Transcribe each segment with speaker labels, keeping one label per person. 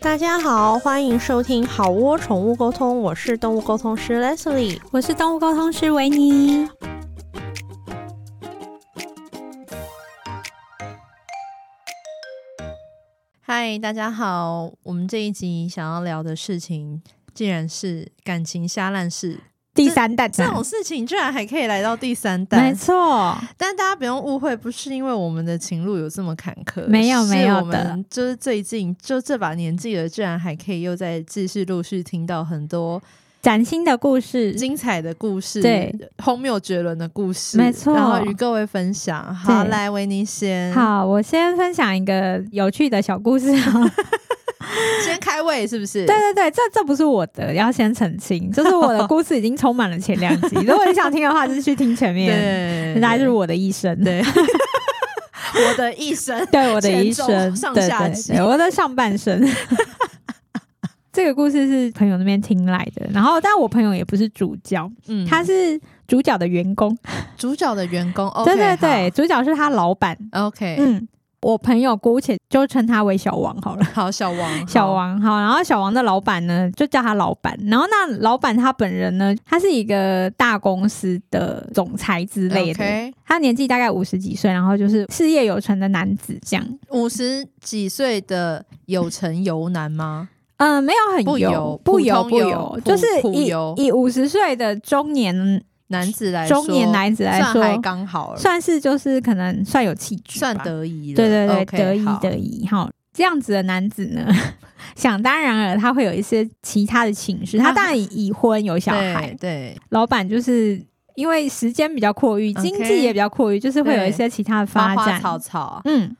Speaker 1: 大家好，欢迎收听好窝宠物沟通，我是动物沟通师 Leslie，
Speaker 2: 我是动物沟通师维尼。
Speaker 3: 嗨，大家好，我们这一集想要聊的事情，竟然是感情瞎烂事。
Speaker 2: 第三代
Speaker 3: 这种事情居然还可以来到第三代，
Speaker 2: 没错。
Speaker 3: 但大家不用误会，不是因为我们的情路有这么坎坷，
Speaker 2: 没有没有的。
Speaker 3: 我们就是最近就这把年纪了，居然还可以又在继续陆续听到很多
Speaker 2: 崭新的故事、
Speaker 3: 精彩的故事、
Speaker 2: 对
Speaker 3: 荒谬绝伦的故事，
Speaker 2: 没错。
Speaker 3: 然后与各位分享。好，来维尼先。
Speaker 2: 好，我先分享一个有趣的小故事。
Speaker 3: 先开胃是不是？
Speaker 2: 对对对，这这不是我的，要先澄清，就是我的故事已经充满了前两集。如果你想听的话，就是去听前面，那就是我的一生，对，
Speaker 3: 我的一生，
Speaker 2: 对，我的一生，
Speaker 3: 上下集，
Speaker 2: 我的上半生。这个故事是朋友那边听来的，然后但我朋友也不是主角，嗯，他是主角的员工，
Speaker 3: 主角的员工，
Speaker 2: 对对对，主角是他老板
Speaker 3: ，OK，
Speaker 2: 嗯。我朋友姑且就称他为小王好了。
Speaker 3: 好，小王，
Speaker 2: 小王，好。然后小王的老板呢，就叫他老板。然后那老板他本人呢，他是一个大公司的总裁之类的。Okay. 他年纪大概五十几岁，然后就是事业有成的男子，这样。
Speaker 3: 五十几岁的有成油男吗？
Speaker 2: 嗯、呃，没有很油，不油，不油，不油，就是以以五十岁的中年。
Speaker 3: 男子来说，
Speaker 2: 中年男子
Speaker 3: 来说，刚好了，
Speaker 2: 算是就是可能算有气质，
Speaker 3: 算得宜了。
Speaker 2: 对对对
Speaker 3: ，okay,
Speaker 2: 得宜得宜。好，这样子的男子呢，想当然了，他会有一些其他的情绪。他当然已婚有小孩，
Speaker 3: 对，对
Speaker 2: 老板就是因为时间比较阔裕，经济也比较阔裕，就是会有一些其他的发展。
Speaker 3: 花花草草，
Speaker 2: 嗯。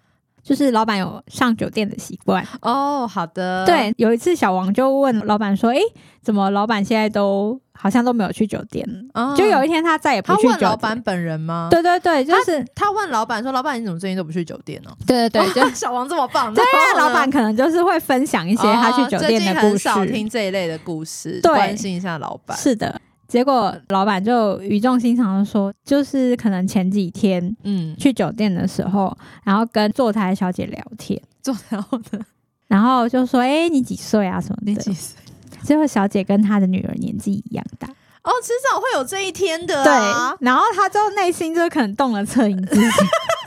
Speaker 2: 就是老板有上酒店的习惯
Speaker 3: 哦，好的。
Speaker 2: 对，有一次小王就问老板说：“诶，怎么老板现在都好像都没有去酒店？”哦，就有一天他再也不去酒店。
Speaker 3: 他问老板本人吗？
Speaker 2: 对对对，就是
Speaker 3: 他，他问老板说：“老板，你怎么最近都不去酒店呢？”
Speaker 2: 对对对，就
Speaker 3: 小王这么棒。
Speaker 2: 对啊，老板可能就是会分享一些他去酒店的故事。
Speaker 3: 很少听这一类的故事，关心一下老板。
Speaker 2: 是的。结果老板就语重心长的说，就是可能前几天，嗯，去酒店的时候，然后跟坐台小姐聊天，
Speaker 3: 坐然后呢，
Speaker 2: 然后就说：“哎、欸，你几岁啊？什么的？
Speaker 3: 你几岁？”
Speaker 2: 结果小姐跟她的女儿年纪一样大，
Speaker 3: 哦，迟早会有这一天的、
Speaker 2: 啊。对，然后他就内心就可能动了恻隐之心。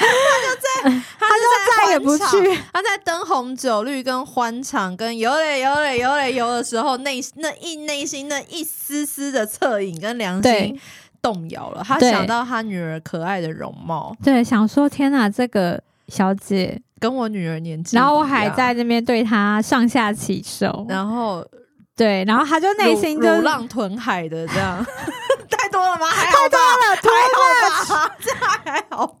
Speaker 3: 他就在，他
Speaker 2: 就再也不去。
Speaker 3: 他在灯红酒绿、跟欢场、跟游嘞游嘞游嘞游的时候，内那一内心那一丝丝的恻隐跟良心动摇了。他想到他女儿可爱的容貌，
Speaker 2: 对，想说天哪，这个小姐。
Speaker 3: 跟我女儿年纪，
Speaker 2: 然后我还在那边对她上下其手，
Speaker 3: 然后
Speaker 2: 对，然后他就内心就
Speaker 3: 如浪吞海的这样，太多了吗？还好
Speaker 2: 太多了，
Speaker 3: 还好吧，这还好吧。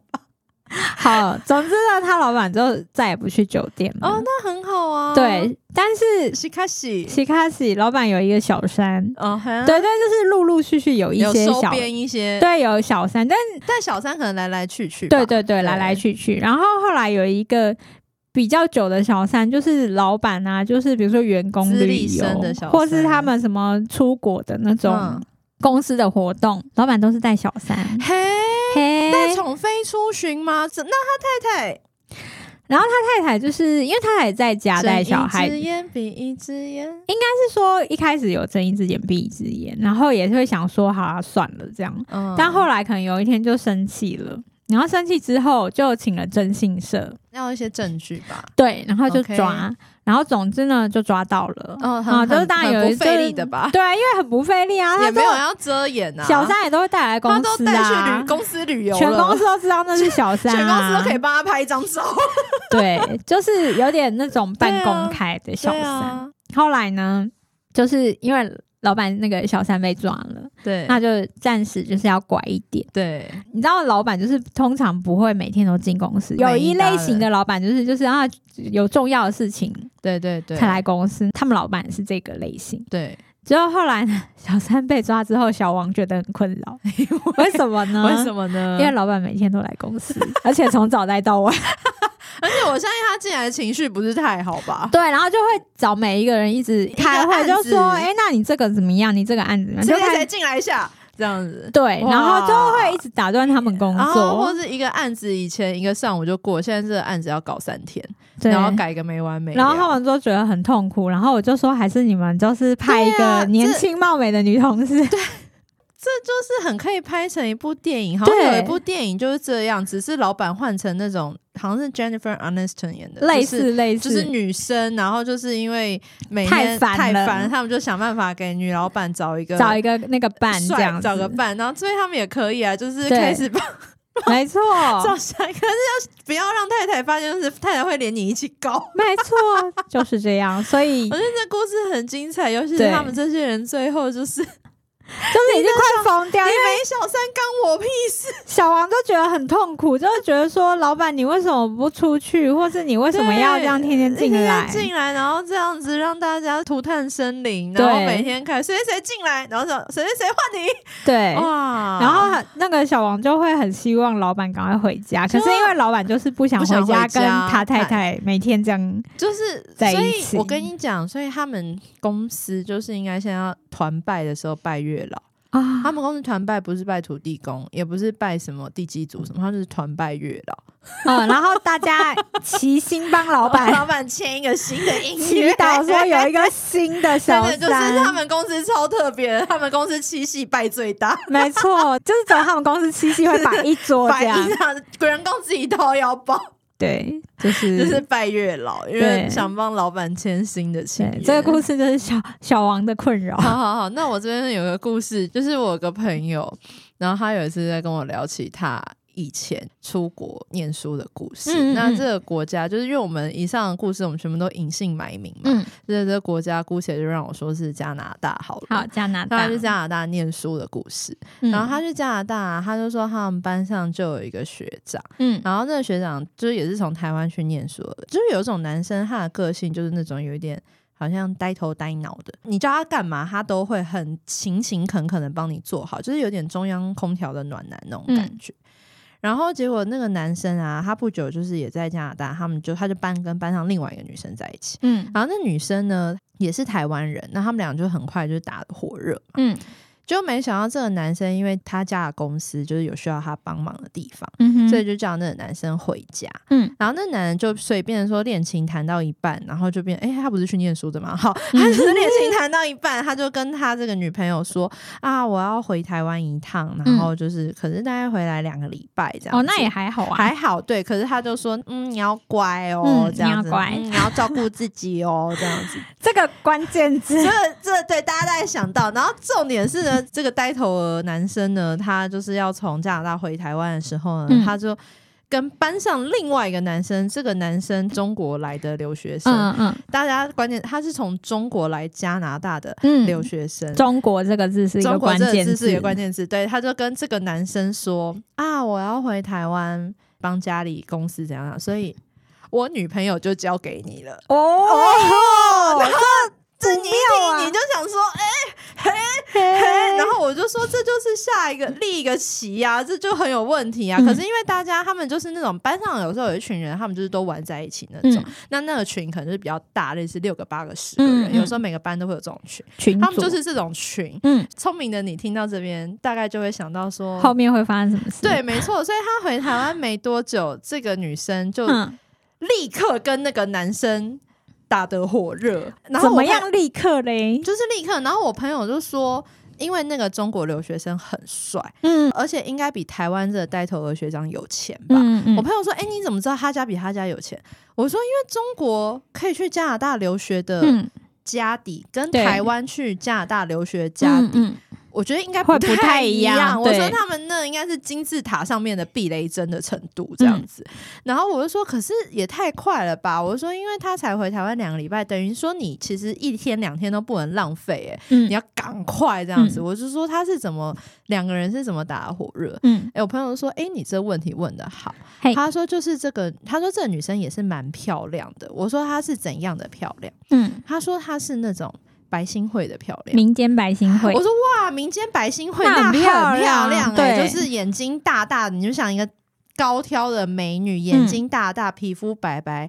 Speaker 2: 好，总之呢，他老板就再也不去酒店了。
Speaker 3: 哦，那很好啊。
Speaker 2: 对，但是
Speaker 3: 西卡西
Speaker 2: 西卡西老板有一个小三。
Speaker 3: 哦，对
Speaker 2: 但，就是陆陆续续有一些小
Speaker 3: 边一些，
Speaker 2: 对，有小三，但
Speaker 3: 但小三可能来来去去。
Speaker 2: 对对对，来来去去。然后后来有一个比较久的小三，就是老板啊，就是比如说员工旅游的小，或是他们什么出国的那种公司的活动，老板都是带小三。
Speaker 3: 嘿。宠妃出巡吗？那他太太，
Speaker 2: 然后他太太就是因为他也在家带小孩，
Speaker 3: 睁一只眼闭一只眼，
Speaker 2: 应该是说一开始有睁一只眼闭一只眼，然后也是会想说好啊，算了这样，嗯，但后来可能有一天就生气了。然后生气之后，就请了征信社，
Speaker 3: 要一些证据吧。
Speaker 2: 对，然后就抓.然后总之呢，就抓到了。嗯、哦，啊，就是当然有一
Speaker 3: 不费力的吧？
Speaker 2: 对啊，因为很不费力啊，他
Speaker 3: 也没有要遮掩啊。
Speaker 2: 小三也都会带来公司啊，他都带去
Speaker 3: 旅公司旅游，
Speaker 2: 全公司都知道那是小三，啊，
Speaker 3: 全公司都可以帮他拍一张照。
Speaker 2: 对，就是有点那种半公开的小三。啊，后来呢，就是因为。老板那个小三被抓了，
Speaker 3: 对，
Speaker 2: 那就暂时就是要拐一点。
Speaker 3: 对，
Speaker 2: 你知道老板就是通常不会每天都进公司，有一类型的老板就是就是啊有重要的事情，
Speaker 3: 对对对，
Speaker 2: 才来公司。他们老板是这个类型。
Speaker 3: 对，
Speaker 2: 之后后来呢，小三被抓之后，小王觉得很困扰，为什么呢？
Speaker 3: 为什么呢？
Speaker 2: 因为老板每天都来公司，而且从早待到晚。
Speaker 3: 而且我相信他进来的情绪不是太好吧？
Speaker 2: 对，然后就会找每一个人一直开会，就说：“哎、欸，那你这个怎么样？你这个案子怎么样？就
Speaker 3: 可以进来一下，这样子。”
Speaker 2: 对，然后就会一直打断他们工作，
Speaker 3: 或是一个案子以前一个上午就过，现在这个案子要搞三天，然后改个没完没了。
Speaker 2: 然后他们都觉得很痛苦，然后我就说，还是你们就是派一个年轻貌美的女同事。
Speaker 3: 对。这就是很可以拍成一部电影，好像有一部电影就是这样，只是老板换成那种好像是 Jennifer Aniston 演的，
Speaker 2: 类似类似，
Speaker 3: 就是女生，然后就是因为每天太烦，太烦，他们就想办法给女老板找一个
Speaker 2: 找一个那个伴，这样
Speaker 3: 找个伴，然后所以他们也可以啊，就是开始帮，
Speaker 2: 没错，
Speaker 3: 找下，可是要不要让太太发现，就是太太会连你一起搞，
Speaker 2: 没错，就是这样，所以
Speaker 3: 我觉得这故事很精彩，尤其是他们这些人最后就是。
Speaker 2: 就是已经快疯掉，你没
Speaker 3: 小三干我屁事。
Speaker 2: 小王就觉得很痛苦，就是觉得说，老板你为什么不出去，或是你为什么要这样天天进来？
Speaker 3: 进来，然后这样子让大家涂炭森林，然后每天看谁谁进来，然后说谁谁谁换你，
Speaker 2: 对。哇，然后那个小王就会很希望老板赶快回家，可是因为老板就是不想回家，跟他太太每天这样
Speaker 3: 就是在一起。我跟你讲，所以他们公司就是应该先要团拜的时候拜月老。啊，他们公司团拜不是拜土地公，也不是拜什么地基主什么，他们是团拜月老。
Speaker 2: 嗯，然后大家 齐心帮老板，
Speaker 3: 老板签一个新的音乐，
Speaker 2: 祈祷说有一个新的小三。
Speaker 3: 就是他们公司超特别，他们公司七夕拜最大，
Speaker 2: 没错，就是只有他们公司七夕会摆一桌这样，
Speaker 3: 员工自己掏腰包。
Speaker 2: 对，就是
Speaker 3: 就是拜月老，因为想帮老板签新的签约。
Speaker 2: 这个故事就是小小王的困扰。
Speaker 3: 好好好，那我这边有个故事，就是我有个朋友，然后他有一次在跟我聊起他。以前出国念书的故事，嗯嗯，那这个国家就是因为我们以上的故事，我们全部都隐姓埋名嘛。嗯，所以这个国家姑且就让我说是加拿大好了。
Speaker 2: 好，加拿大，
Speaker 3: 他是加拿大念书的故事。嗯、然后他去加拿大，他就说他们班上就有一个学长，嗯，然后那个学长就是也是从台湾去念书的，就是有一种男生，他的个性就是那种有一点好像呆头呆脑的，你叫他干嘛，他都会很勤勤恳恳的帮你做好，就是有点中央空调的暖男那种感觉。嗯然后结果那个男生啊，他不久就是也在加拿大，他们就他就班跟班上另外一个女生在一起，嗯，然后那女生呢也是台湾人，那他们俩就很快就打得火热，嗯。就没想到这个男生，因为他家的公司就是有需要他帮忙的地方，嗯、所以就叫那个男生回家。嗯，然后那男人就随便说恋情谈到一半，然后就变，哎，他不是去念书的吗？好，他只是恋情谈到一半，他就跟他这个女朋友说啊，我要回台湾一趟，然后就是，可是大概回来两个礼拜这样。
Speaker 2: 哦，那也还好啊，
Speaker 3: 还好。对，可是他就说，嗯，你要乖哦，嗯、这样子，你要乖，嗯、你要照顾自己哦，这样子。
Speaker 2: 这个关键字，
Speaker 3: 这这对大家大概想到，然后重点是呢。这个呆头鹅男生呢，他就是要从加拿大回台湾的时候呢，嗯、他就跟班上另外一个男生，这个男生中国来的留学生，嗯嗯，大家关键他是从中国来加拿大的留学生，
Speaker 2: 嗯、中国这个字是一个关键字，
Speaker 3: 是一个关键字，对，他就跟这个男生说啊，我要回台湾帮家里公司怎样，所以我女朋友就交给你了哦，哦，然后。这你一听你就想说，哎、欸，嘿，嘿，嘿，然后我就说，这就是下一个立一个棋呀、啊，这就很有问题啊。嗯、可是因为大家他们就是那种班上有时候有一群人，他们就是都玩在一起那种，嗯、那那个群可能是比较大，类似六个、八个、十个人，嗯、有时候每个班都会有这种群，他们就是这种群。嗯，聪明的你听到这边，大概就会想到说
Speaker 2: 后面会发生什么事。
Speaker 3: 对，没错。所以他回台湾没多久，这个女生就立刻跟那个男生。打得火热，然后
Speaker 2: 怎么样？立刻嘞，
Speaker 3: 就是立刻。然后我朋友就说，因为那个中国留学生很帅，嗯，而且应该比台湾这个呆头鹅学长有钱吧。嗯嗯，我朋友说，哎、欸，你怎么知道他家比他家有钱？我说，因为中国可以去加拿大留学的家底，跟台湾去加拿大留学的家底。我觉得应该不太一样。我说他们那应该是金字塔上面的避雷针的程度这样子。嗯、然后我就说，可是也太快了吧？我就说，因为他才回台湾两个礼拜，等于说你其实一天两天都不能浪费，哎，嗯、你要赶快这样子。嗯、我就说他是怎么两个人是怎么打得火热？嗯，哎，我朋友说，哎，你这问题问的好。他说就是这个，他说这个女生也是蛮漂亮的。我说她是怎样的漂亮？嗯，他说她是那种。白歆惠的漂亮，
Speaker 2: 民间白歆惠。
Speaker 3: 我说哇，民间白歆惠那很漂亮哎，对。就是眼睛大大的，你就想一个高挑的美女，眼睛大大，皮肤白白，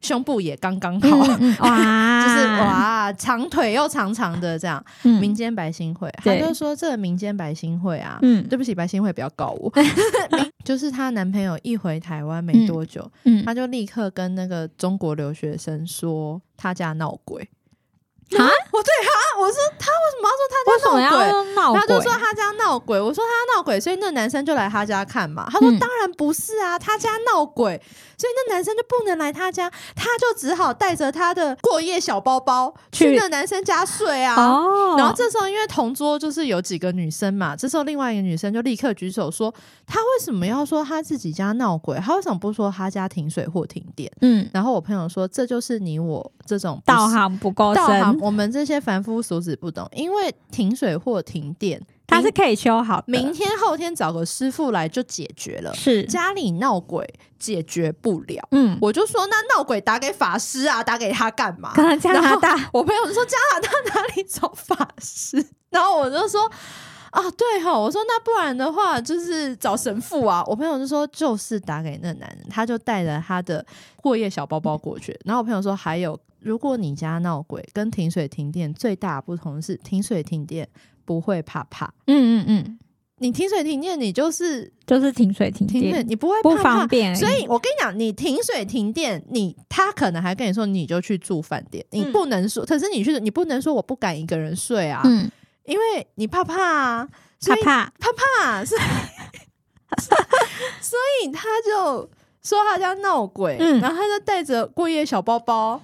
Speaker 3: 胸部也刚刚好，
Speaker 2: 哇，
Speaker 3: 就是哇，长腿又长长的这样。嗯、民间白新会，他就说这个民间白新会啊，嗯，对不起，白新会不要告我。就是她男朋友一回台湾没多久，嗯，她、嗯、就立刻跟那个中国留学生说她家闹鬼。啊！我对他，我说他为什么要说他家闹鬼？他就说他家闹鬼。我说他闹鬼，所以那男生就来他家看嘛。他说当然不是啊，他家闹鬼，所以那男生就不能来他家，他就只好带着他的过夜小包包去那男生家睡啊。然后这时候因为同桌就是有几个女生嘛，这时候另外一个女生就立刻举手说：“他为什么要说他自己家闹鬼？他为什么不说他家停水或停电？”嗯，然后我朋友说：“这就是你我这种
Speaker 2: 道行不够深。”
Speaker 3: 我们这些凡夫俗子不懂，因为停水或停电，
Speaker 2: 它是可以修好的。
Speaker 3: 明天后天找个师傅来就解决了。是家里闹鬼解决不了，嗯，我就说那闹鬼打给法师啊，打给他干嘛？
Speaker 2: 加拿大，
Speaker 3: 我朋友就说加拿大哪里找法师？然后我就说。啊，对哈，我说那不然的话就是找神父啊。我朋友就说就是打给那男人，他就带着他的过夜小包包过去。然后我朋友说还有，如果你家闹鬼跟停水停电最大的不同是停水停电不会怕怕。嗯嗯嗯，你停水停电你就是
Speaker 2: 就是停水停电，
Speaker 3: 你不会怕怕，不方便。所以我跟你讲，你停水停电，你他可能还跟你说你就去住饭店，你不能说，可是你去你不能说我不敢一个人睡啊。嗯。因为你怕怕啊，
Speaker 2: 怕
Speaker 3: 怕怕怕，所以 所以他就说他家闹鬼，嗯、然后他就带着过夜小包包，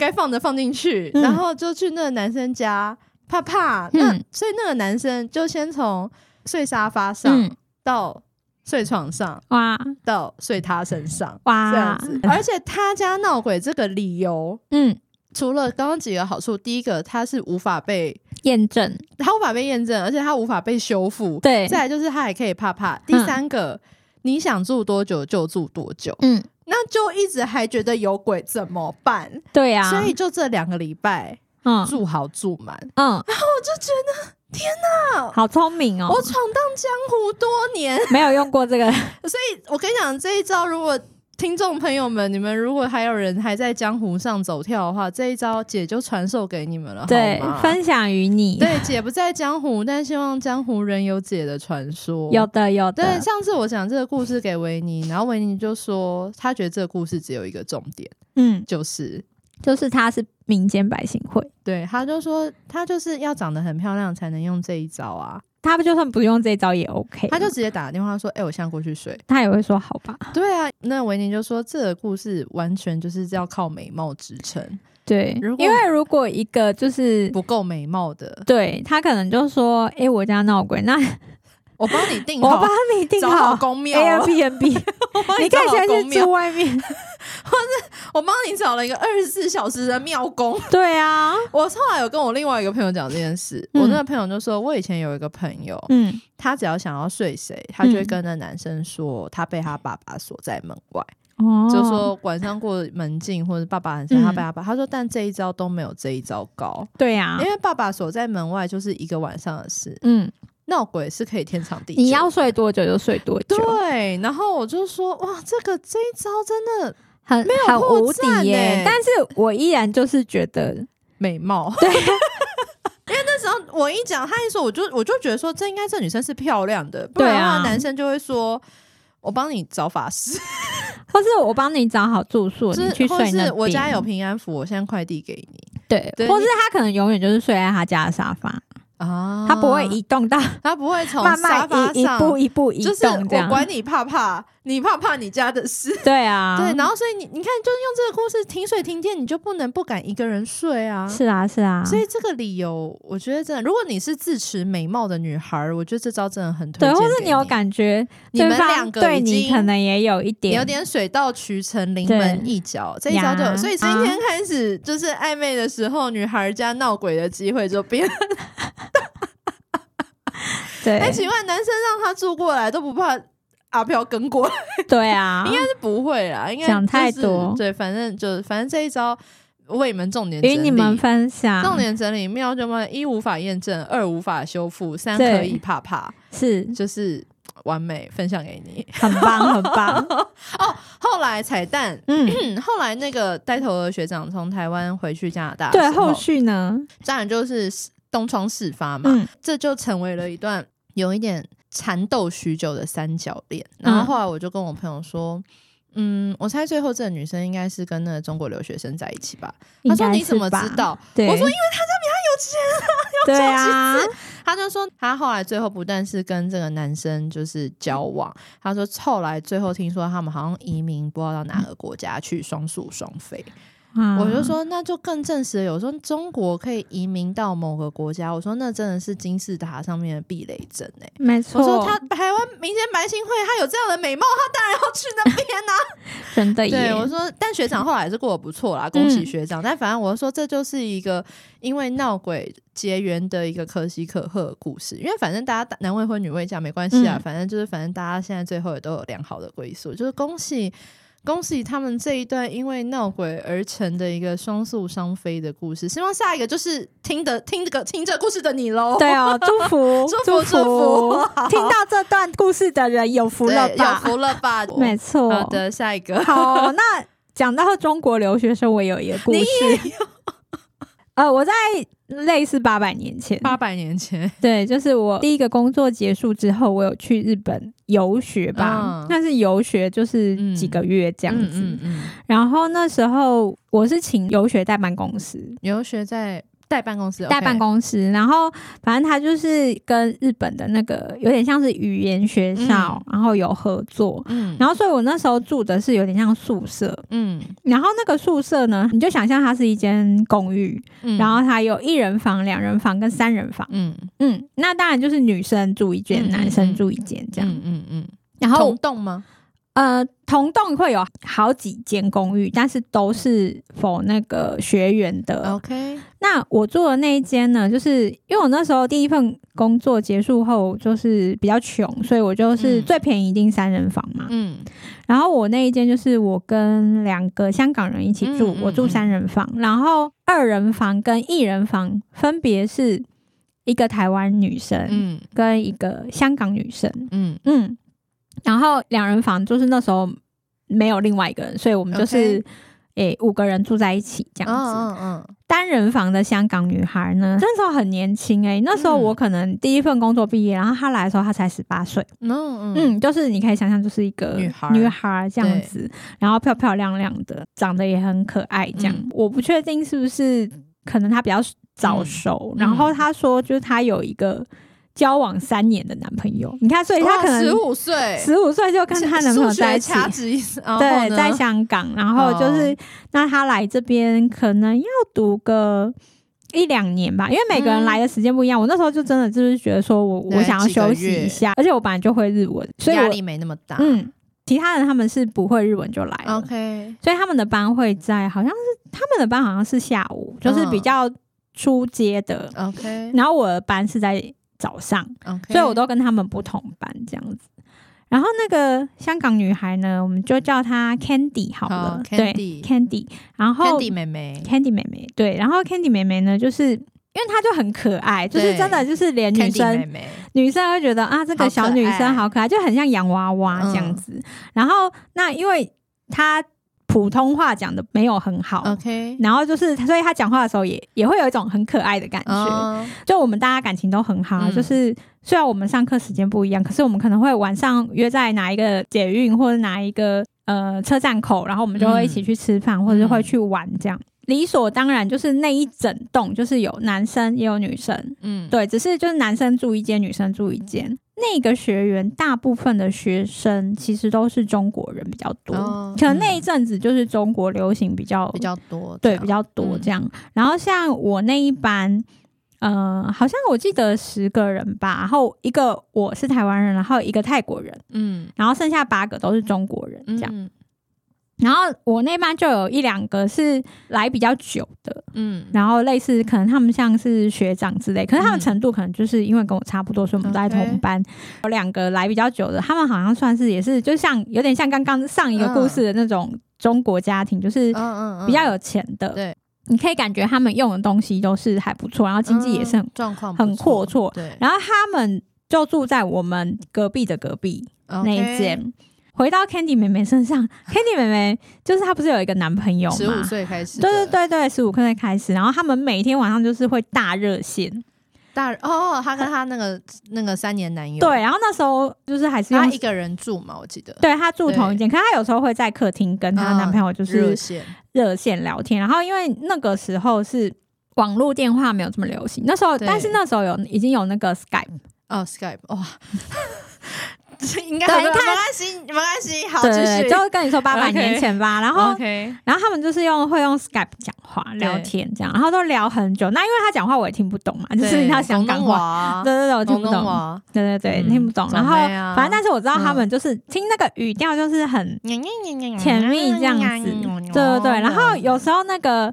Speaker 3: 该放的放进去，嗯、然后就去那个男生家怕怕。嗯、那所以那个男生就先从睡沙发上到睡床上，哇，到睡他身上，哇，这样子。而且他家闹鬼这个理由，嗯，除了刚刚几个好处，第一个他是无法被。
Speaker 2: 验证，
Speaker 3: 他无法被验证，而且他无法被修复。对，再来就是他还可以怕怕。第三个，嗯、你想住多久就住多久。嗯，那就一直还觉得有鬼怎么办？
Speaker 2: 对呀、啊，
Speaker 3: 所以就这两个礼拜，嗯，住好住满，嗯，然后我就觉得天哪，
Speaker 2: 好聪明哦！
Speaker 3: 我闯荡江湖多年，
Speaker 2: 没有用过这个，
Speaker 3: 所以我跟你讲这一招，如果。听众朋友们，你们如果还有人还在江湖上走跳的话，这一招姐就传授给你们了，
Speaker 2: 对，分享于你。
Speaker 3: 对，姐不在江湖，但希望江湖仍有姐的传说。
Speaker 2: 有的，有的。
Speaker 3: 对，上次我讲这个故事给维尼，然后维尼就说他觉得这个故事只有一个重点，嗯，就是
Speaker 2: 就是他是民间百姓会，
Speaker 3: 对，他就说他就是要长得很漂亮才能用这一招啊。
Speaker 2: 他不就算不用这招也 OK，
Speaker 3: 他就直接打个电话说：“哎、欸，我现在过去睡。”
Speaker 2: 他也会说：“好吧。”
Speaker 3: 对啊，那维尼就说：“这个故事完全就是要靠美貌支
Speaker 2: 撑。”对，因为如果一个就是
Speaker 3: 不够美貌的，
Speaker 2: 对他可能就说：“哎、欸，我家闹鬼，那
Speaker 3: 我帮你订，
Speaker 2: 我帮你订好公庙 Airbnb，你可以先去住外面。”
Speaker 3: 或 是我帮你找了一个二十四小时的妙工。
Speaker 2: 对啊，
Speaker 3: 我后来有跟我另外一个朋友讲这件事，嗯、我那个朋友就说，我以前有一个朋友，嗯，他只要想要睡谁，他就会跟那男生说，他被他爸爸锁在门外，哦、就说晚上过门禁或者爸爸很想他被他爸，嗯、他说但这一招都没有这一招高，
Speaker 2: 对呀、啊，
Speaker 3: 因为爸爸锁在门外就是一个晚上的事，嗯，闹鬼是可以天长地久，
Speaker 2: 你要睡多久就睡多久，
Speaker 3: 对，然后我就说哇，这个这一招真的。
Speaker 2: 很没有很无敌耶，但是我依然就是觉得
Speaker 3: 美貌。对，因为那时候我一讲，他一说，我就我就觉得说，这应该这女生是漂亮的，不然的话男生就会说，我帮你找法师，
Speaker 2: 或是我帮你找好住宿，你去睡那边。
Speaker 3: 我家有平安符，我现在快递给你。
Speaker 2: 对，或是他可能永远就是睡在他家的沙发。啊，他不会移动到，
Speaker 3: 他不会从沙发上
Speaker 2: 一步一步移动，
Speaker 3: 就是我管你怕怕，你怕怕你家的事。
Speaker 2: 对啊，
Speaker 3: 对，然后所以你你看，就是用这个故事，停水停电，你就不能不敢一个人睡啊。
Speaker 2: 是啊，是啊。
Speaker 3: 所以这个理由，我觉得真的，如果你是自持美貌的女孩，我觉得这招真的很推荐。对，
Speaker 2: 或是你有感觉，你们两个对你可能也有一点，
Speaker 3: 有点水到渠成，临门一脚，这一招就有。所以今天开始就是暧昧的时候，女孩家闹鬼的机会就变。
Speaker 2: 对，
Speaker 3: 哎，请问男生让他住过来都不怕阿飘跟过来？
Speaker 2: 对啊，
Speaker 3: 应该是不会啦。应该
Speaker 2: 想太多。
Speaker 3: 对，反正就反正这一招为你们重点
Speaker 2: 与你们分享。
Speaker 3: 重点整理妙就们，一无法验证，二无法修复，三可以怕怕。是，就是完美，分享给你，
Speaker 2: 很棒，很棒。
Speaker 3: 哦，后来彩蛋，嗯，后来那个带头的学长从台湾回去加拿大，
Speaker 2: 对，后续呢，
Speaker 3: 当然就是东窗事发嘛，嗯，这就成为了一段有一点缠斗许久的三角恋。然后后来我就跟我朋友说。嗯，我猜最后这个女生应该是跟那个中国留学生在一起吧？他说你怎么知道？我说因为他家比他有钱啊，有钱啊。他就说他后来最后不但是跟这个男生就是交往，他说后来最后听说他们好像移民不知道到哪个国家去，双宿双飞。嗯、我就说，那就更证实了，有时候中国可以移民到某个国家。我说，那真的是金字塔上面的避雷针哎、欸，
Speaker 2: 没错。
Speaker 3: 我说他台湾民间白歆会，他有这样的美貌，他当然要去那边呐、啊。
Speaker 2: 真的耶。
Speaker 3: 对，我说，但学长后来是过得不错啦，恭喜学长。嗯、但反正我说，这就是一个因为闹鬼结缘的一个可喜可贺的故事。因为反正大家男未婚女未嫁没关系啊，嗯、反正就是反正大家现在最后也都有良好的归宿，就是恭喜。恭喜他们这一段因为闹鬼而成的一个双宿双飞的故事。希望下一个就是听的听这个听这故事的你喽。
Speaker 2: 对啊，祝福祝福祝福！听到这段故事的人有福了吧？
Speaker 3: 有福了吧？
Speaker 2: 没错。
Speaker 3: 好的，下一个。
Speaker 2: 好，那讲到中国留学生，我有一个故事。呃，我在。类似八百年前，
Speaker 3: 八百年前，
Speaker 2: 对，就是我第一个工作结束之后，我有去日本游学吧，那、嗯、是游学，就是几个月这样子。然后那时候我是请游学代办公司，
Speaker 3: 游学在。代办公司，
Speaker 2: 代办公司，okay、然后反正他就是跟日本的那个有点像是语言学校，嗯、然后有合作，嗯，然后所以我那时候住的是有点像宿舍，嗯，然后那个宿舍呢，你就想象它是一间公寓，嗯、然后它有一人房、两人房跟三人房，嗯。嗯，那当然就是女生住一间，嗯、男生住一间这样，嗯嗯嗯，然后
Speaker 3: 同栋吗？
Speaker 2: 呃，同栋会有好几间公寓，但是都是 for 那个学员的。
Speaker 3: OK，
Speaker 2: 那我住的那一间呢，就是因为我那时候第一份工作结束后，就是比较穷，所以我就是最便宜一定三人房嘛。嗯，然后我那一间就是我跟两个香港人一起住，嗯嗯嗯，我住三人房，然后二人房跟一人房分别是一个台湾女生，嗯，跟一个香港女生，嗯。嗯。然后两人房就是那时候没有另外一个人，所以我们就是诶五个人住在一起这样子。嗯嗯。单人房的香港女孩呢，那时候很年轻诶、欸，那时候我可能第一份工作毕业，然后她来的时候她才十八岁。嗯嗯。嗯，就是你可以想象，就是一个女孩女孩这样子，然后漂漂亮亮的，长得也很可爱这样。嗯、我不确定是不是可能她比较早熟，嗯、然后她说就是她有一个。交往三年的男朋友，你看，所以他可能十五岁，十五岁就跟他男朋友在一起，对，在香港，然后就是、哦、那他来这边可能要读个一两年吧，因为每个人来的时间不一样。嗯、我那时候就真的就是觉得说我我想要休息一下，而且我本来就会日文，所以压
Speaker 3: 力没那么大。
Speaker 2: 嗯，其他人他们是不会日文就来了
Speaker 3: ，OK，
Speaker 2: 所以他们的班会在好像是他们的班好像是下午，就是比较出街的
Speaker 3: ，OK，
Speaker 2: 然后我的班是在。早上.所以我都跟他们不同班这样子。然后那个香港女孩呢，我们就叫她 Candy 好了，oh, Candy. 对，Candy。然后
Speaker 3: Candy 妹妹
Speaker 2: ，Candy 妹妹，对。然后 Candy 妹妹呢，就是因为她就很可爱，就是真的就是连女生妹妹女生会觉得啊，这个小女生好可爱，可爱就很像洋娃娃这样子。嗯、然后那因为她。普通话讲的没有很好，OK，然后就是，所以他讲话的时候也也会有一种很可爱的感觉。Oh. 就我们大家感情都很好，嗯、就是虽然我们上课时间不一样，可是我们可能会晚上约在哪一个捷运或者哪一个呃车站口，然后我们就会一起去吃饭，嗯、或者会去玩这样。理所当然，就是那一整栋就是有男生也有女生，嗯，对，只是就是男生住一间，女生住一间。那个学员大部分的学生其实都是中国人比较多，哦、可能那一阵子就是中国流行比较
Speaker 3: 比较多，
Speaker 2: 对，比较多这样。嗯、然后像我那一班，嗯、呃，好像我记得十个人吧，然后一个我是台湾人，然后一个泰国人，嗯，然后剩下八个都是中国人这样。嗯然后我那班就有一两个是来比较久的，嗯，然后类似可能他们像是学长之类，可是他们程度可能就是因为跟我差不多，所以我们都在同班。有两个来比较久的，他们好像算是也是就像有点像刚刚上一个故事的那种中国家庭，就是比较有钱的。对，你可以感觉他们用的东西都是还不错，然后经济也是很状况很阔绰。对，然后他们就住在我们隔壁的隔壁那一间。回到 Candy 妹妹身上，Candy 妹妹就是她不是有一个男朋友吗？
Speaker 3: 十五岁开始，
Speaker 2: 对对对对，十五岁开始，然后他们每天晚上就是会大热线，
Speaker 3: 大哦，她跟她那个那个三年男友，
Speaker 2: 对，然后那时候就是还是
Speaker 3: 她一个人住嘛，我记得，
Speaker 2: 对，她住同一间，可是她有时候会在客厅跟她男朋友就是热线。热线聊天，然后因为那个时候是网络电话没有这么流行，那时候但是那时候有已经有那个 Skype
Speaker 3: 哦，Skype 哇。应该没关系，没关系，好，继续。
Speaker 2: 就跟你说八百 年前吧然后.然后他们就是用会用 Skype 讲话聊天这样，然后都聊很久。那因为他讲话我也听不懂嘛，就是他香港话，对对对，我听不懂，对对对，听不懂。然后反正但是我知道他们就是听那个语调就是很甜蜜这样子，对对对。然后有时候那个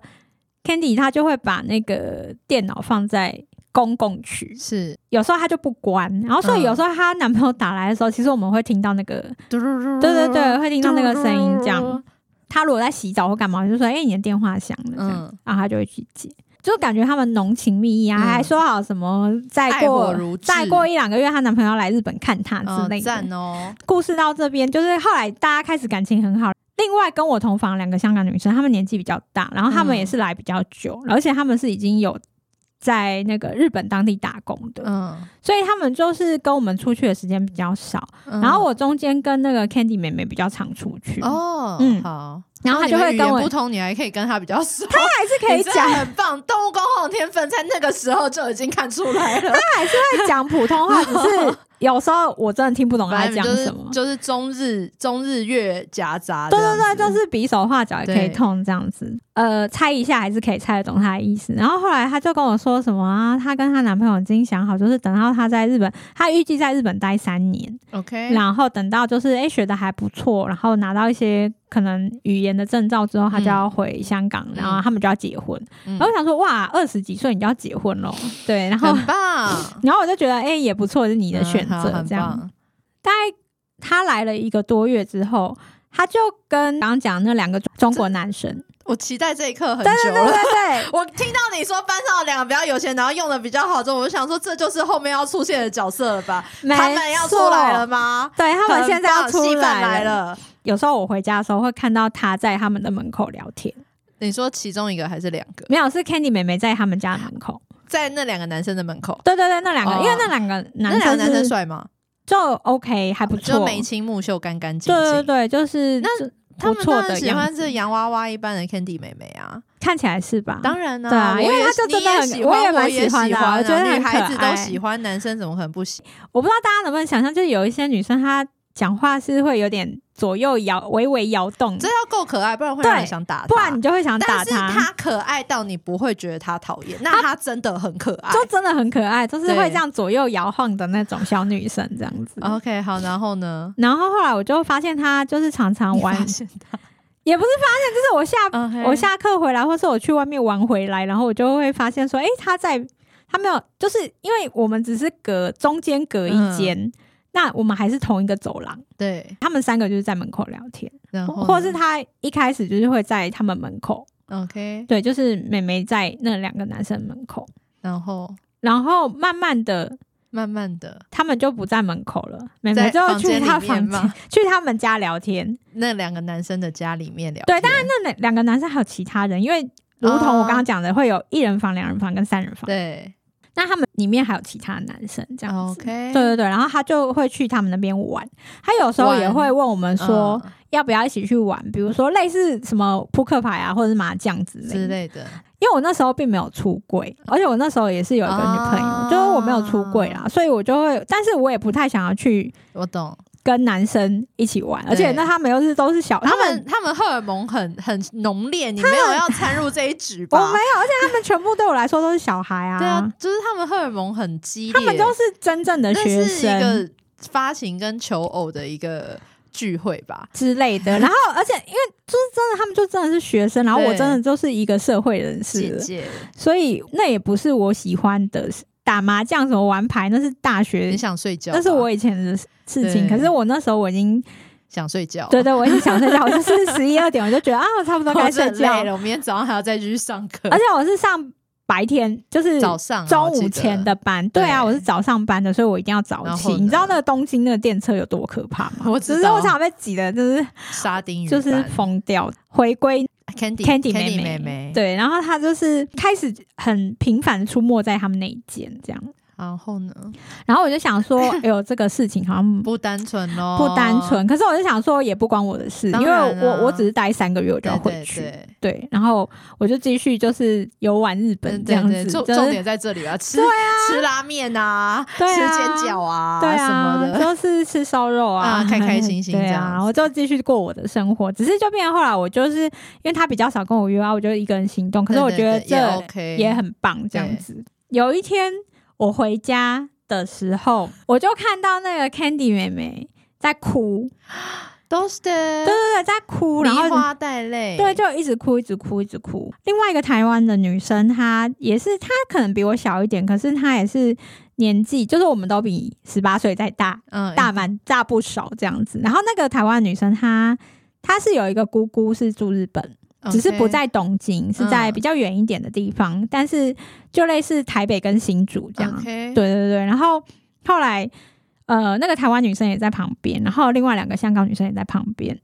Speaker 2: Candy 他就会把那个电脑放在。公共区是，有时候他就不关，然后所以有时候她男朋友打来的时候，其实我们会听到那个，对对对，会听到那个声音。这样，他如果在洗澡或干嘛，就说：“哎，你的电话响了。”这样，然后他就会去接，就感觉他们浓情蜜意啊，还说好什么再过再过一两个月，她男朋友要来日本看她之类的。哦，故事到这边，就是后来大家开始感情很好。另外跟我同房两个香港女生，她们年纪比较大，然后她们也是来比较久，而且她们是已经有。在那个日本当地打工的，嗯，所以他们就是跟我们出去的时间比较少，嗯，然后我中间跟那个 Candy 妹妹比较常出去。哦，嗯，好，然后他就会跟我
Speaker 3: 不同，你还可以跟他比较熟，
Speaker 2: 他还是可以讲
Speaker 3: 很棒，动物沟通的天分在那个时候就已经看出来了，
Speaker 2: 他还是会讲普通话，只是。有时候我真的听不懂他在讲什么，
Speaker 3: 就是中日中日月夹杂，
Speaker 2: 对对对，就是比手画脚也可以通这样子。呃，猜一下还是可以猜得懂他的意思。然后后来他就跟我说什么啊，他跟她男朋友已经想好，就是等到他在日本，他预计在日本待三年
Speaker 3: ，OK。
Speaker 2: 然后等到就是哎学的还不错，然后拿到一些可能语言的证照之后，他就要回香港，然后他们就要结婚。然后我想说哇，二十几岁你就要结婚了，对，然后
Speaker 3: 很棒。
Speaker 2: 然后我就觉得哎也不错，是你的选择。这样，大概他来了一个多月之后，他就跟刚刚讲那两个中国男生，
Speaker 3: 我期待这一刻很久了。对对对对，我听到你说班上有两个比较有钱，然后用的比较好之后，我就想说这就是后面要出现的角色了吧？他们要出来了吗？
Speaker 2: 对，他们现在要出来了。有时候我回家的时候会看到他在他们的门口聊天。
Speaker 3: 你说其中一个还是两个？
Speaker 2: 没有，是 Candy 妹妹在他们家的门口，
Speaker 3: 在那两个男生的门口。
Speaker 2: 对对对，那两个，因为那两个男生
Speaker 3: 男生帅吗？
Speaker 2: 就 OK，还不错，
Speaker 3: 就眉清目秀，干干净净。
Speaker 2: 对对对，就是那他们当然
Speaker 3: 喜欢这洋娃娃一般的 Candy 妹妹啊，
Speaker 2: 看起来是吧？
Speaker 3: 当然呢，
Speaker 2: 对啊，因为她就真的很，我也蛮喜欢的，我觉得
Speaker 3: 女孩子都喜欢，男生怎么可能不喜欢？
Speaker 2: 我不知道大家能不能想象，就是有一些女生她讲话是会有点。左右摇，微微摇动，
Speaker 3: 这要够可爱，不然会让人想打他。
Speaker 2: 不然你就会想打他。
Speaker 3: 但是他可爱到你不会觉得他讨厌，那他真的很可爱，
Speaker 2: 就真的很可爱，就是会这样左右摇晃的那种小女生这样子。
Speaker 3: OK，好，然后呢？
Speaker 2: 然后后来我就发现他就是常常玩，也不是发现，就是我下 Okay. 我下课回来，或是我去外面玩回来，然后我就会发现说，哎、欸，他在，他没有，就是因为我们只是隔中间隔一间。嗯那我们还是同一个走廊，
Speaker 3: 对，
Speaker 2: 他们三个就是在门口聊天，然后或是他一开始就是会在他们门口
Speaker 3: ，OK，
Speaker 2: 对，就是妹妹在那两个男生门口，
Speaker 3: 然后，
Speaker 2: 然后慢慢的，
Speaker 3: 慢慢的，
Speaker 2: 他们就不在门口了，妹妹就去他房间，去他们家聊天，
Speaker 3: 那两个男生的家里面聊天，
Speaker 2: 对，当然那两两个男生还有其他人，因为如同我刚刚讲的，会有一人房、两人房跟三人房，
Speaker 3: 对。
Speaker 2: 那他们里面还有其他男生这样子
Speaker 3: ，Okay.
Speaker 2: 对对对，然后他就会去他们那边玩。他有时候也会问我们说，要不要一起去玩，嗯、比如说类似什么扑克牌啊，或者是麻将之类
Speaker 3: 之类的。
Speaker 2: 因为我那时候并没有出柜，而且我那时候也是有一个女朋友，啊、就是我没有出柜啦，所以我就会，但是我也不太想要去。
Speaker 3: 我懂。
Speaker 2: 跟男生一起玩，而且那他们又是都是小，
Speaker 3: 他们他们荷尔蒙很很浓烈，你没有要掺入这一局吧？
Speaker 2: 我没有，而且他们全部对我来说都是小孩啊。
Speaker 3: 对啊，就是他们荷尔蒙很激烈，
Speaker 2: 他们都是真正的学生，
Speaker 3: 是一个发情跟求偶的一个聚会吧
Speaker 2: 之类的。然后，而且因为就是真的，他们就真的是学生，然后我真的就是一个社会人士，姐姐，所以那也不是我喜欢的。打麻将什么玩牌，那是大学，
Speaker 3: 你想睡觉，
Speaker 2: 那是我以前的事情。可是我那时候我已经
Speaker 3: 想睡觉，
Speaker 2: 对对，我已经想睡觉。我就是十一二点，我就觉得啊，我差不多该睡觉
Speaker 3: 了。我明天早上还要再继续上课，
Speaker 2: 而且我是上白天就是
Speaker 3: 早上
Speaker 2: 中午前的班，对啊，我是早上班的，所以我一定要早起。你知道那个东京那个电车有多可怕吗？
Speaker 3: 我只
Speaker 2: 是我常被挤的，就是
Speaker 3: 沙丁鱼，
Speaker 2: 就是疯掉。回归
Speaker 3: Candy
Speaker 2: Candy
Speaker 3: 妹妹，妹，
Speaker 2: 对，然后他就是开始很频繁的出没在他们那一间，这样。
Speaker 3: 然后呢？
Speaker 2: 然后我就想说，哎呦，这个事情好像
Speaker 3: 不单纯哦，
Speaker 2: 不单纯。可是我就想说，也不关我的事，因为我我只是待三个月，我就要回去。
Speaker 3: 对，对，
Speaker 2: 对，对，然后我就继续就是游玩日本这样子。重
Speaker 3: 重点在这里啊，吃对啊，吃拉面啊，对啊，吃煎饺啊，
Speaker 2: 对啊，
Speaker 3: 什么的，
Speaker 2: 就是吃烧肉啊，
Speaker 3: 啊，开开心心这样。
Speaker 2: 然后就继续过我的生活。只是就变成后来，我就是因为他比较少跟我约啊，我就一个人行动。可是我觉得这也很棒，这样子。有一天我回家。的时候，我就看到那个 Candy 妹妹在哭，
Speaker 3: 都是的，
Speaker 2: 对对对，在哭，然后
Speaker 3: 梨花带泪，
Speaker 2: 对，就一直哭，一直哭，一直哭。另外一个台湾的女生，她也是，她可能比我小一点，可是她也是年纪，就是我们都比十八岁再大，嗯，大蛮大不少这样子。然后那个台湾女生，她她是有一个姑姑是住日本。只是不在东京，是在比较远一点的地方，嗯，但是就类似台北跟新竹这样。对对对，然后后来呃，那个台湾女生也在旁边，然后另外两个香港女生也在旁边，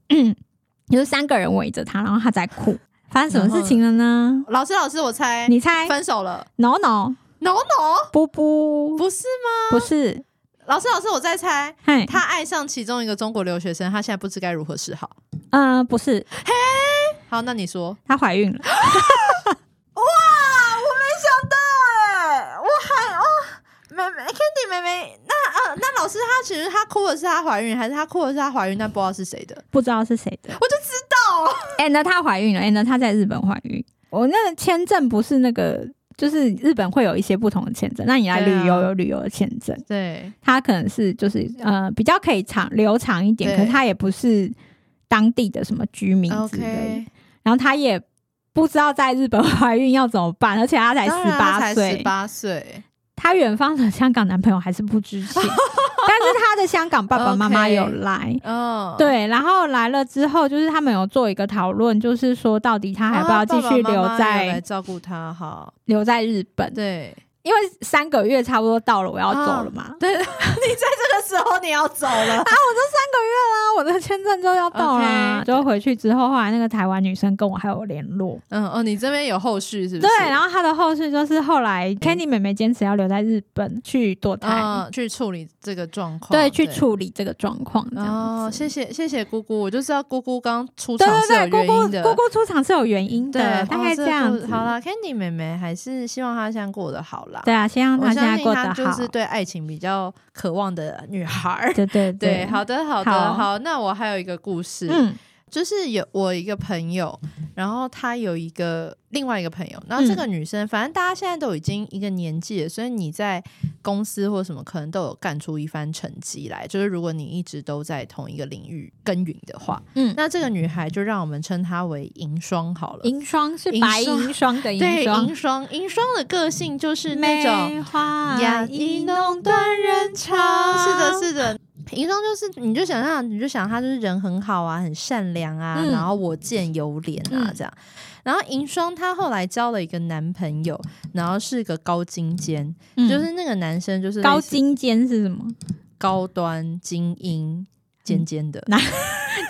Speaker 2: 就是三个人围着她，然后她在哭。发生什么事情了呢？
Speaker 3: 老师，老师，我猜，
Speaker 2: 你猜，
Speaker 3: 分手了
Speaker 2: ？No No
Speaker 3: No No，
Speaker 2: 不不，
Speaker 3: 不是吗？
Speaker 2: 不是。
Speaker 3: 老师，老师，我在猜，嘿，他爱上其中一个中国留学生，他现在不知该如何是好。
Speaker 2: 嗯、呃，不是。
Speaker 3: 嘿。好，那你说
Speaker 2: 她怀孕了？
Speaker 3: 哇，我没想到哎，我还哦，妹妹 Candy 妹妹，那呃，那老师她其实她哭的是她怀孕，还是她哭的是她怀孕，但不知道是谁的？
Speaker 2: 不知道是谁的，
Speaker 3: 我就知道。
Speaker 2: 哎，那她怀孕了，哎，那她在日本怀孕。我那个签证不是那个，就是日本会有一些不同的签证。那你来旅游有旅游的签证，
Speaker 3: 对，
Speaker 2: 他可能是就是呃比较可以长留长一点，可是他也不是当地的什么居民之类的。Okay. 然后她也不知道在日本 怀孕要怎么办，而且她才十八岁，
Speaker 3: 十八岁，
Speaker 2: 她远方的香港男朋友还是不知情，但是她的香港爸爸妈妈有 来，嗯、okay. 对，然后来了之后，就是他们有做一个讨论，就是说到底她还要不要继续留在、照顾她，哈，留在日本，
Speaker 3: 对。
Speaker 2: 因为三个月差不多到了，我要走了嘛。
Speaker 3: 啊、对，你在这个时候你要走了啊！我
Speaker 2: 都三个月啦，我的签证就要到了。Okay. 就回去之后，后来那个台湾女生跟我还有联络。
Speaker 3: 嗯哦，你这边有后续是不是？
Speaker 2: 对，然后她的后续就是后来 Candy 妹妹坚持要留在日本去堕胎、
Speaker 3: 嗯，去处理这个状况。
Speaker 2: 对，去处理这个状况。
Speaker 3: 哦，谢谢谢谢姑姑，我就知道姑姑刚出场是有原因的。
Speaker 2: 姑姑姑姑出场是有原因的，对大概这样子。
Speaker 3: 哦、好了，Candy 妹妹还是希望她现在过得好啦。
Speaker 2: 对啊，先让她。
Speaker 3: 我相信她就是对爱情比较渴望的女孩。
Speaker 2: 对对 对，
Speaker 3: 对，好的好的好，好，那我还有一个故事。嗯就是有我一个朋友，然后他有一个另外一个朋友，然后这个女生，嗯、反正大家现在都已经一个年纪了，所以你在公司或什么可能都有干出一番成绩来。就是如果你一直都在同一个领域耕耘的话，嗯，那这个女孩就让我们称她为银霜好了。
Speaker 2: 银霜是白银霜的银霜，
Speaker 3: 对，银霜银双的个性就是那种
Speaker 2: 压抑弄断人肠，
Speaker 3: 是的，是的。银霜就是，你就想象，你就想他就是人很好啊，很善良啊，嗯、然后我见犹怜啊，这样。嗯、然后银霜她后来交了一个男朋友，然后是个高精尖，嗯、就是那个男生就是
Speaker 2: 高精尖是什么？
Speaker 3: 高端精英。尖尖的，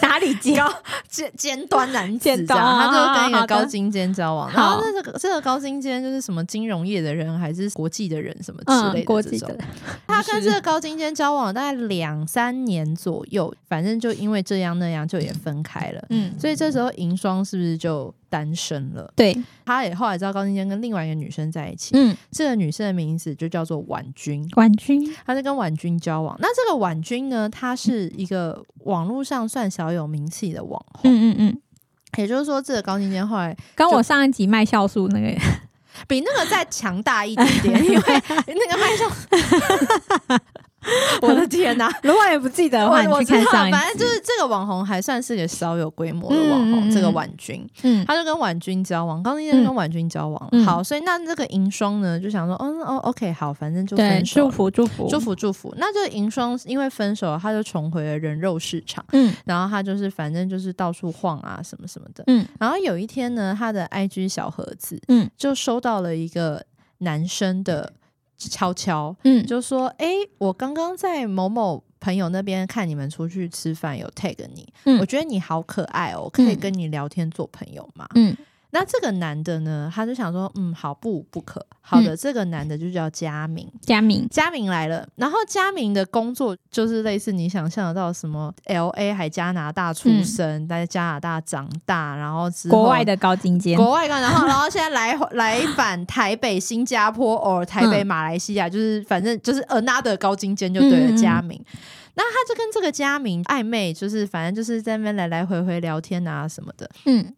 Speaker 2: 哪 哪里尖？
Speaker 3: 尖尖端男子这样，他就跟一个高精尖交往。然后那这个这个高精尖就是什么金融业的人，还是国际的人什么之类的这种。嗯、国际的。他跟这个高精尖交往大概两三年左右，反正就因为这样那样就也分开了。嗯，所以这时候银霜是不是就？单身了，
Speaker 2: 对，
Speaker 3: 他也后来知道高金坚跟另外一个女生在一起，嗯，这个女生的名字就叫做婉君，
Speaker 2: 婉君，
Speaker 3: 他是跟婉君交往。那这个婉君呢，她是一个网络上算小有名气的网红，嗯嗯嗯，也就是说，这个高金坚后来
Speaker 2: 跟我上一集卖酵素那个
Speaker 3: 比那个再强大一点点，因为 那个卖酵素。我的天在哪？
Speaker 2: 如果也不记得的话，你去看上。
Speaker 3: 反正就是这个网红还算是个稍有规模的网红，嗯、这个婉君，嗯，他就跟婉君交往，刚那天跟婉君交往。嗯、好，所以那这个银霜呢，就想说，嗯哦，OK，好，反正就分手，
Speaker 2: 祝福祝福
Speaker 3: 祝福祝福。那这个银霜因为分手了，他就重回了人肉市场，嗯，然后他就是反正就是到处晃啊什么什么的，嗯，然后有一天呢，他的 IG 小盒子，嗯，就收到了一个男生的。悄悄，嗯，就说，哎、欸，我刚刚在某某朋友那边看你们出去吃饭，有 tag 你，嗯，我觉得你好可爱哦，可以跟你聊天做朋友吗？嗯。那这个男的呢，他就想说，嗯，好，不不可，好的，嗯、这个男的就叫佳明，
Speaker 2: 佳明，
Speaker 3: 佳明来了。然后佳明的工作就是类似你想象得到什么，L A 还加拿大出生，在、嗯、加拿大长大，然后之后
Speaker 2: 国外的高精尖，
Speaker 3: 国外的，然后然后现在来来返台北、新加坡，或台北、马来西亚，嗯、就是反正就是 another 高精尖就对了。佳明，那他就跟这个佳明暧昧，就是反正就是在那边来来回回聊天啊什么的，嗯。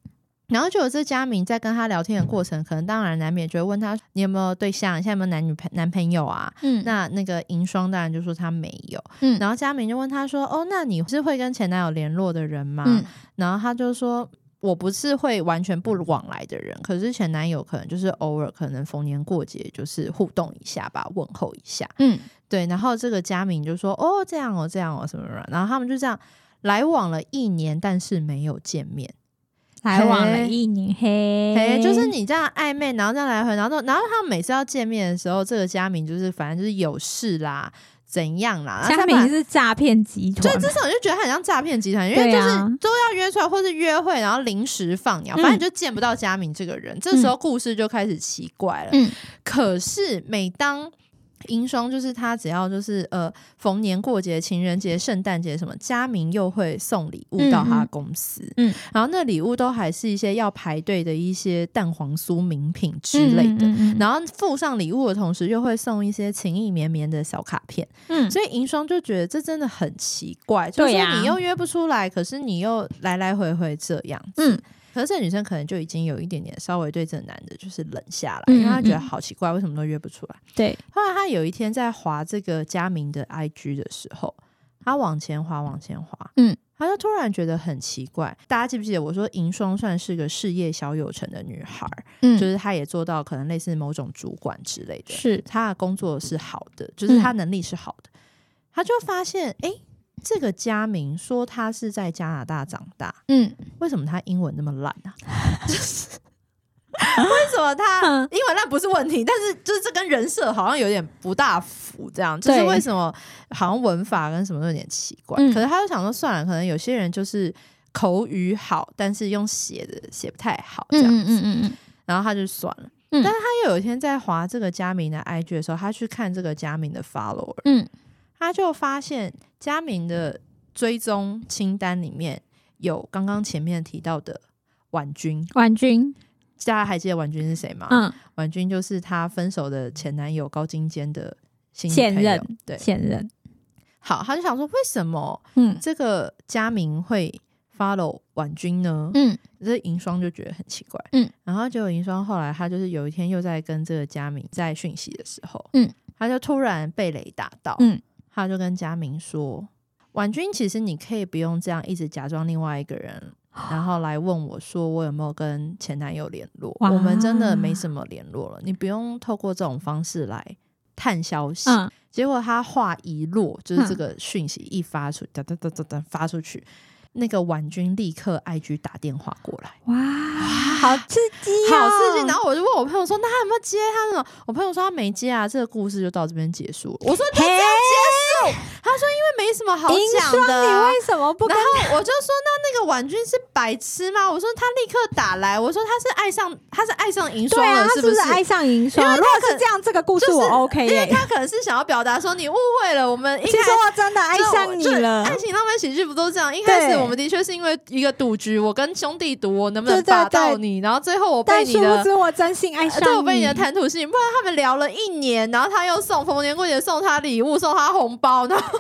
Speaker 3: 然后就有这佳明在跟他聊天的过程，可能当然难免就会问他，你有没有对象，现在有没有男女朋男朋友啊？嗯，那那个银霜当然就说他没有。嗯，然后佳明就问他说，哦，那你是会跟前男友联络的人吗？嗯，然后他就说，我不是会完全不往来的人，可是前男友可能就是偶尔可能逢年过节就是互动一下吧，问候一下。嗯，对。然后这个佳明就说，哦，这样哦，这样哦，什么什么。然后他们就这样来往了一年，但是没有见面。
Speaker 2: 来往了一年，嘿，
Speaker 3: 嘿，就是你这样暧昧，然后这样来回，然后，然后他们每次要见面的时候，这个佳明就是反正就是有事啦，怎样啦？
Speaker 2: 佳明是诈骗集团，
Speaker 3: 所以至少就觉得他很像诈骗集团，因为就是都要约出来或是约会，然后临时放鸟，反正就见不到佳明这个人。嗯、这时候故事就开始奇怪了。嗯，可是每当银双就是他，只要就是呃逢年过节、情人节、圣诞节什么，佳明又会送礼物到他公司，嗯，嗯，然后那礼物都还是一些要排队的一些蛋黄酥名品之类的，嗯嗯嗯，然后附上礼物的同时，又会送一些情意绵绵的小卡片，嗯，所以银双就觉得这真的很奇怪，就是你又约不出来，可是你又来来回回这样子，嗯。可是这女生可能就已经有一点点稍微对这个男的就是冷下来，因为她觉得好奇怪，为什么都约不出来？
Speaker 2: 对。
Speaker 3: 后来她有一天在滑这个佳明的 IG 的时候，她往前滑，往前滑，嗯，她就突然觉得很奇怪。大家记不记得我说银霜算是个事业小有成的女孩？嗯，就是她也做到可能类似某种主管之类的，是她的工作是好的，就是她能力是好的。她、嗯、就发现，哎、欸。这个佳明说他是在加拿大长大，嗯，为什么他英文那么烂啊？为什么他英文烂不是问题，但是就是这跟人设好像有点不大符，这样就是为什么好像文法跟什么都有点奇怪。可是他就想说算了，可能有些人就是口语好，但是用写的写不太好，这样子，嗯嗯嗯，然后他就算了。但是他又有一天在划这个佳明的 IG 的时候，他去看这个佳明的 follower，嗯。他就发现佳明的追踪清单里面有刚刚前面提到的婉君，
Speaker 2: 婉君，
Speaker 3: 大家还记得婉君是谁吗？嗯，婉君就是他分手的前男友高精尖的新前任，对，
Speaker 2: 前任。
Speaker 3: 好，他就想说，为什么嗯这个佳明会 follow 婉君呢？嗯，这银霜就觉得很奇怪，嗯，然后结果银霜后来他就是有一天又在跟这个佳明在讯息的时候，嗯，他就突然被雷打到，嗯。他就跟佳明说：“婉君，其实你可以不用这样一直假装另外一个人，然后来问我说我有没有跟前男友联络。我们真的没什么联络了，你不用透过这种方式来探消息。嗯”结果他话一落，就是这个讯息一发出，哒哒哒哒哒发出去。那个婉君立刻 IG 打电话过来，
Speaker 2: 哇，好刺激，
Speaker 3: 好刺激！然后我就问我朋友说：“那他有没有接？”他说：“我朋友说他没接啊。”这个故事就到这边结束了。我说：“就这样结束？”他说：“因为没什么好讲的。”
Speaker 2: 你为什么不？
Speaker 3: 然后我就说：“那那个婉君是白痴吗？”我说：“他立刻打来，我说他是爱上，他是爱上银双了，是不是
Speaker 2: 爱上银双？如果是这样，这个故事我 OK，
Speaker 3: 因为他可能是想要表达说你误会了，我们。其
Speaker 2: 实我真的爱上你了。
Speaker 3: 爱情浪漫喜剧不都这样？一开始我们的确。是因为一个赌局，我跟兄弟赌，我能不能打到你？然后最后我被你的，
Speaker 2: 我真心爱上你，
Speaker 3: 对，我被你的谈吐吸引。不然他们聊了一年，然后他又送逢年过节送他礼物，送他红包，然后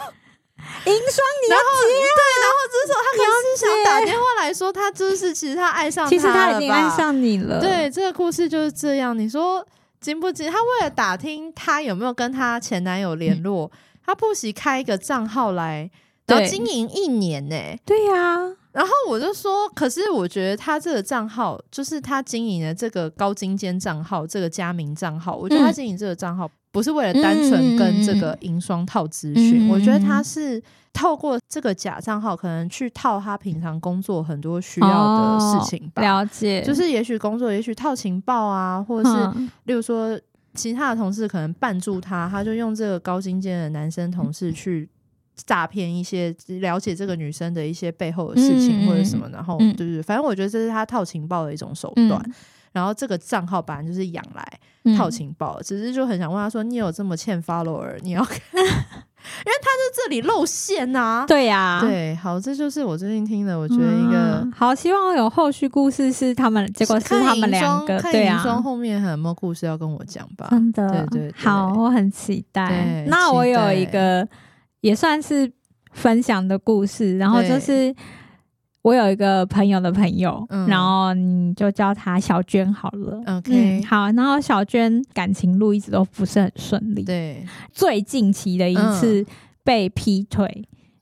Speaker 2: 银双你要接，
Speaker 3: 对，然后这时候他可能是想打电话来说，他就是其实他爱上，
Speaker 2: 其实他已经爱上你了。
Speaker 3: 对，这个故事就是这样。你说惊不惊？他为了打听他有没有跟他前男友联络。他不惜开一个账号来，然后经营一年呢、欸。
Speaker 2: 对呀、啊，
Speaker 3: 然后我就说，可是我觉得他这个账号，就是他经营的这个高精尖账号，这个加名账号，我觉得他经营这个账号不是为了单纯跟这个银双套资讯，嗯、我觉得他是透过这个假账号，可能去套他平常工作很多需要的事情吧。
Speaker 2: 哦、了解，
Speaker 3: 就是也许工作，也许套情报啊，或者是、嗯、例如说。其他的同事可能绊住他，他就用这个高精尖的男生同事去诈骗一些了解这个女生的一些背后的事情或者什么，然后就是反正我觉得这是他套情报的一种手段。然后这个账号本来就是养来套情报，只是就很想问他说：“你有这么欠 follower，你要 看？”因为他在这里露馅呐、啊，
Speaker 2: 对呀、啊，
Speaker 3: 对，好，这就是我最近听的，我觉得一个、
Speaker 2: 嗯、好，希望有后续故事是他们，结果是他们两个，对啊，
Speaker 3: 后面还有没有故事要跟我讲吧？
Speaker 2: 真的，
Speaker 3: 对对，对，
Speaker 2: 好，我很期待。那我有一个也算是分享的故事，然后就是。我有一个朋友的朋友，嗯、然后你就叫他小娟好了。
Speaker 3: OK，、
Speaker 2: 嗯、好。然后小娟感情路一直都不是很顺利。
Speaker 3: 对，
Speaker 2: 最近期的一次被劈腿，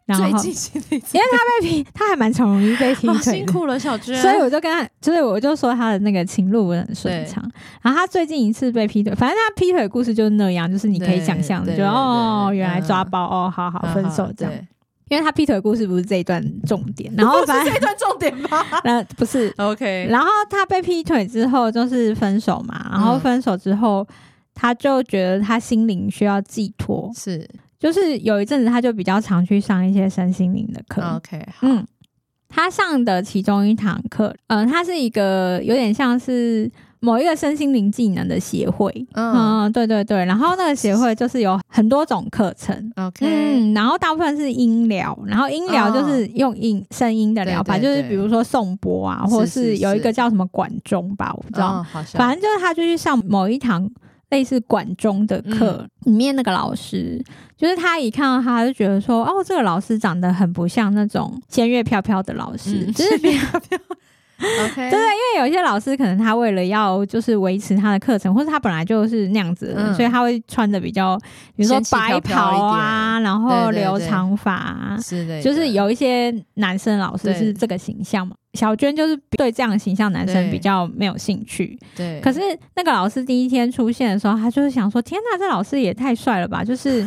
Speaker 2: 嗯、然后
Speaker 3: 最近期的一次，
Speaker 2: 因为他被劈，他还蛮常容易被劈 腿，
Speaker 3: 辛苦了小娟。
Speaker 2: 所以我就跟他，所以我就说他的那个情路不是很顺畅。然后他最近一次被劈腿，反正他劈腿的故事就是那样，就是你可以想象的，就哦，原来抓包、嗯、哦，好好分手这样。因为他劈腿的故事不是这一段重点，然后反正
Speaker 3: 这一段重点吗？
Speaker 2: 那，不是
Speaker 3: ，OK。
Speaker 2: 然后他被劈腿之后就是分手嘛，然后分手之后，嗯、他就觉得他心灵需要寄托，
Speaker 3: 是，
Speaker 2: 就是有一阵子他就比较常去上一些身心灵的课
Speaker 3: ，OK。好，
Speaker 2: 嗯，他上的其中一堂课，嗯、呃，他是一个有点像是。某一个身心灵技能的协会，嗯，嗯，对对对，然后那个协会就是有很多种课程
Speaker 3: ，OK，
Speaker 2: 嗯，然后大部分是音疗，然后音疗就是用音声音的疗法，就是比如说颂钵啊，或者是有一个叫什么管中吧，我不知道，反正就是他就去上某一堂类似管中的课，里面那个老师，就是他一看到他就觉得说，哦，这个老师长得很不像那种仙乐飘飘的老师，就是飘飘。
Speaker 3: OK，
Speaker 2: 对对，因为有一些老师可能他为了要就是维持他的课程，或者他本来就是那样子所以他会穿的比较，比如说白袍啊，然后留长发、啊，是的，就是有一些男生老师是这个形象嘛。小娟就是对这样的形象男生比较没有兴趣，
Speaker 3: 对。
Speaker 2: 可是那个老师第一天出现的时候，他就是想说：“天哪，这老师也太帅了吧！”就是。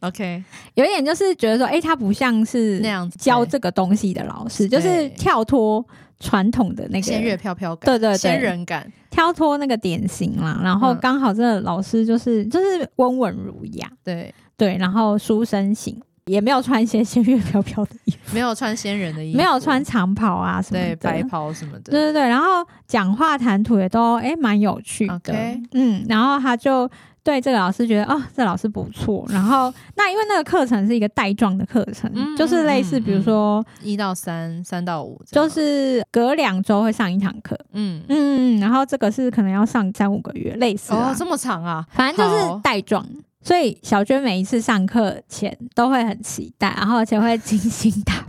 Speaker 3: OK，
Speaker 2: 有一点就是觉得说，哎、欸，他不像是那样教这个东西的老师，就是跳脱传统的那个
Speaker 3: 仙乐飘飘感，
Speaker 2: 对对对，
Speaker 3: 仙人感，
Speaker 2: 跳脱那个典型啦。然后刚好这个老师就是就是温文儒雅，
Speaker 3: 对。
Speaker 2: 对，然后书生型，也没有穿一些仙乐飘飘的衣服，
Speaker 3: 没有穿仙人的衣服，
Speaker 2: 没有穿长袍啊什么的，
Speaker 3: 对，白袍什么的，
Speaker 2: 对对对。然后讲话谈吐也都哎蛮、欸、有趣的.嗯，然后他就。对这个老师觉得哦，这、老师不错。然后 那因为那个课程是一个带状的课程，嗯、就是类似比如说
Speaker 3: 一到三，三到五，
Speaker 2: 就是隔两周会上一堂课。嗯嗯，然后这个是可能要上三五个月，类似
Speaker 3: 哦，这么长啊，
Speaker 2: 反正就是带状。所以小娟每一次上课前都会很期待，然后而且会精心打扮。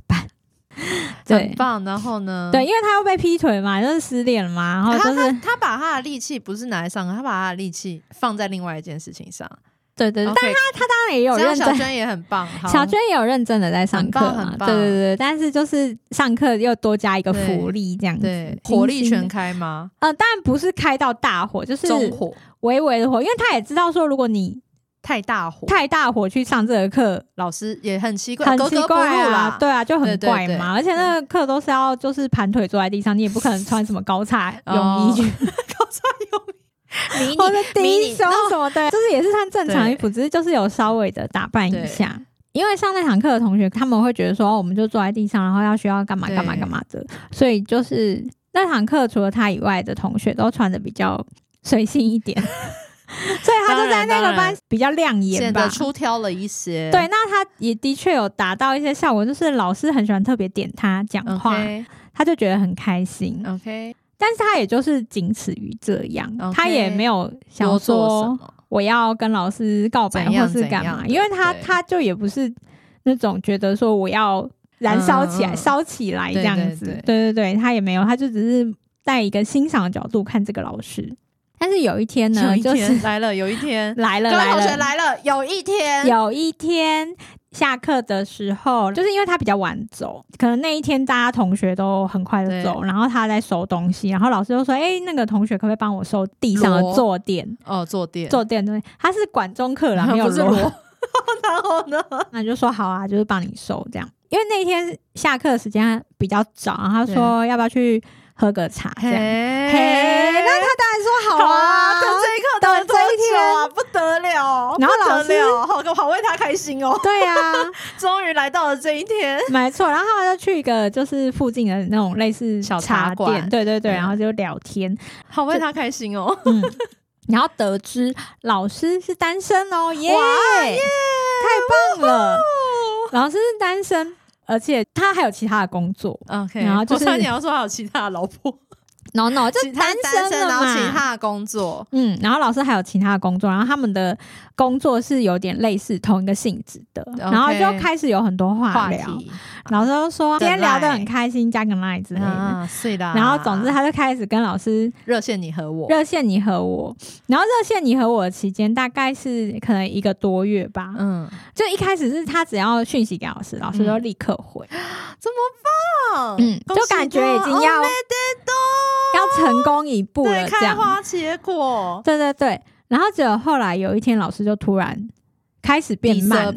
Speaker 2: 对，
Speaker 3: 很棒。然后呢？
Speaker 2: 对，因为他又被劈腿嘛，就是失恋了嘛。然后就是
Speaker 3: 他，他，他把他的力气不是拿来上课，他把他的力气放在另外一件事情上。
Speaker 2: 对对对，okay, 但他他当然也有认真，
Speaker 3: 小娟也很棒。
Speaker 2: 小娟也有认真的在上课嘛。对对对，但是就是上课又多加一个福利这样子，
Speaker 3: 对，火力全开吗？
Speaker 2: 嗯、呃，当然不是开到大火，就是中火，微微的火，因为他也知道说，如果你。
Speaker 3: 太大火，
Speaker 2: 太大火去上这个课，老
Speaker 3: 师也很奇怪，
Speaker 2: 很奇怪
Speaker 3: 啊，
Speaker 2: 对啊，就很怪嘛。而且那个课都是要就是盘腿坐在地上，你也不可能穿什么高叉 泳衣去，
Speaker 3: 高叉泳衣，
Speaker 2: 或者低胸什么的，就是也是穿正常衣服，只是就是有稍微的打扮一下。因为上那堂课的同学，他们会觉得说，我们就坐在地上，然后要需要干嘛干嘛干嘛的，所以就是那堂课除了他以外的同学都穿的比较随性一点。所以他就在那个班比较亮眼吧，
Speaker 3: 显得出挑了一些。
Speaker 2: 对，那他也的确有达到一些效果，就是老师很喜欢特别点他讲话，okay. 他就觉得很开心。
Speaker 3: OK，
Speaker 2: 但是他也就是仅此于这样，okay. 他也没有想说我要跟老师告白或是干嘛，因为他他就也不是那种觉得说我要燃烧起来、烧、嗯、起来这样子。对对对，对，他也没有，他就只是带一个欣赏的角度看这个老师。但是有一天呢，
Speaker 3: 一天
Speaker 2: 就是
Speaker 3: 来了，有一天。
Speaker 2: 来了，
Speaker 3: 各位同学来了，有一天，
Speaker 2: 有一天下课的时候，就是因为他比较晚走，可能那一天大家同学都很快的走，然后他在收东西，然后老师就说：“哎、欸，那个同学可不可以帮我收地上的坐垫？
Speaker 3: 哦，坐垫，
Speaker 2: 坐垫对，他是管中课啦，没有
Speaker 3: 罗。然后呢，
Speaker 2: 那就说好啊，就是帮你收这样，因为那天下课的时间比较早，然后他说要不要去。”喝个茶，这样，嘿，那他当然说好啊，
Speaker 3: 等这一刻，等这一天。啊，不得了，
Speaker 2: 然后老师
Speaker 3: 好，好为他开心哦，
Speaker 2: 对啊，
Speaker 3: 终于来到了这一天，
Speaker 2: 没错，然后他就去一个就是附近的那种类似
Speaker 3: 小茶馆，
Speaker 2: 对对对，然后就聊天，
Speaker 3: 好为他开心哦，
Speaker 2: 嗯，然后得知老师是单身哦，耶，太棒了，老师是单身。而且他还有其他的工作
Speaker 3: ，OK，
Speaker 2: 然后就是
Speaker 3: 你要说还有其他的老婆
Speaker 2: ，no no，就单身了嘛，
Speaker 3: 其他的工作，
Speaker 2: 嗯，然后老师还有其他的工作，然后他们的工作是有点类似同一个性质的，okay, 然后就开始有很多话聊。话老师就说今天聊得很开心，加个 line 之类的，啊、是的。然后总之他就开始跟老师
Speaker 3: 热线你和我，
Speaker 2: 热线你和我。然后热线你和我的期间大概是可能一个多月吧。嗯，就一开始是他只要讯息给老师，老师就立刻回。
Speaker 3: 怎、嗯、么办？嗯，
Speaker 2: 就感觉已经要要成功一步了，这样
Speaker 3: 开花结果。
Speaker 2: 对对对。然后只有后来有一天，老师就突然开始变慢了。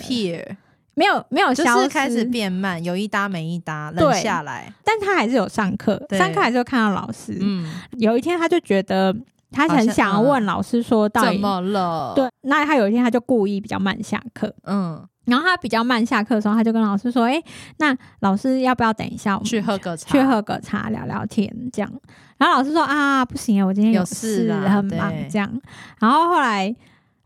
Speaker 2: 没有没有消失，
Speaker 3: 就是开始变慢，有一搭没一搭，冷下来。
Speaker 2: 但他还是有上课，上课还是有看到老师。嗯，有一天他就觉得他很想要问老师说到底、
Speaker 3: 嗯、怎么了？
Speaker 2: 对，那他有一天他就故意比较慢下课。嗯，然后他比较慢下课的时候，他就跟老师说：“哎、欸，那老师要不要等一下我们
Speaker 3: 去喝个茶，
Speaker 2: 去喝个茶聊聊天这样？”然后老师说：“啊，不行，我今天有事，很忙这样。”然后后来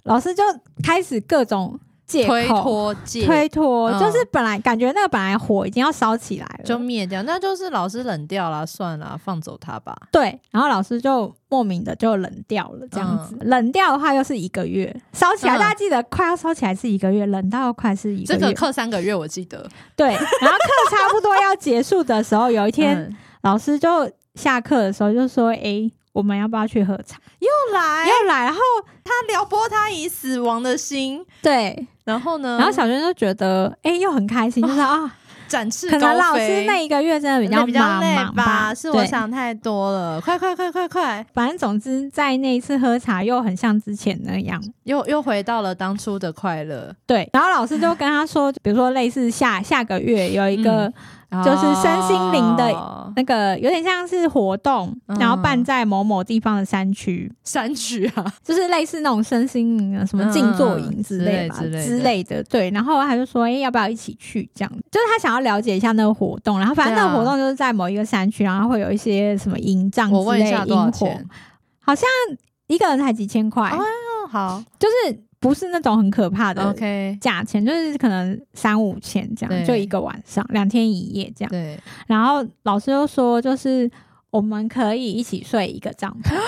Speaker 2: 老师就开始各种。
Speaker 3: 推脱，
Speaker 2: 推脱、嗯，就是本来感觉那个本来火已经要烧起来了，
Speaker 3: 就灭掉，那就是老师冷掉了，算了，放走他吧。
Speaker 2: 对，然后老师就莫名的就冷掉了，这样子、嗯。冷掉的话又是一个月，烧起来、嗯，大家记得快要烧起来是一个月，冷到快是一个月。
Speaker 3: 这个课三个月，我记得。
Speaker 2: 对，然后课差不多要结束的时候，有一天、嗯、老师就下课的时候就说：“哎、欸。”我们要不要去喝茶？
Speaker 3: 又来
Speaker 2: 又来，然后
Speaker 3: 他撩拨他已死亡的心，
Speaker 2: 对，
Speaker 3: 然后呢？
Speaker 2: 然后小娟就觉得，哎、欸，又很开心，就是啊，
Speaker 3: 展翅
Speaker 2: 可能老师那一个月真的比较忙
Speaker 3: 累
Speaker 2: 吧，吧，
Speaker 3: 是我想太多了。快快快快快！
Speaker 2: 反正总之，在那一次喝茶又很像之前那样，
Speaker 3: 又又回到了当初的快乐。
Speaker 2: 对，然后老师就跟他说，比如说类似下下个月有一个。嗯就是身心灵的那个，有点像是活动，哦、然后办在某某地方的山区。
Speaker 3: 山区啊，
Speaker 2: 就是类似那种身心灵的什么静坐营之类之类的之类的。对，然后他就说：“哎、欸，要不要一起去？”这样，就是他想要了解一下那个活动。然后反正那个活动就是在某一个山区，然后会有一些什么营帐之类的。好像一个人才几千块。
Speaker 3: 哦，好，
Speaker 2: 就是。不是那种很可怕的价
Speaker 3: 钱.
Speaker 2: 就是可能三五千这样，就一个晚上两天一夜这样。
Speaker 3: 对，
Speaker 2: 然后老师又说，就是我们可以一起睡一个帐篷。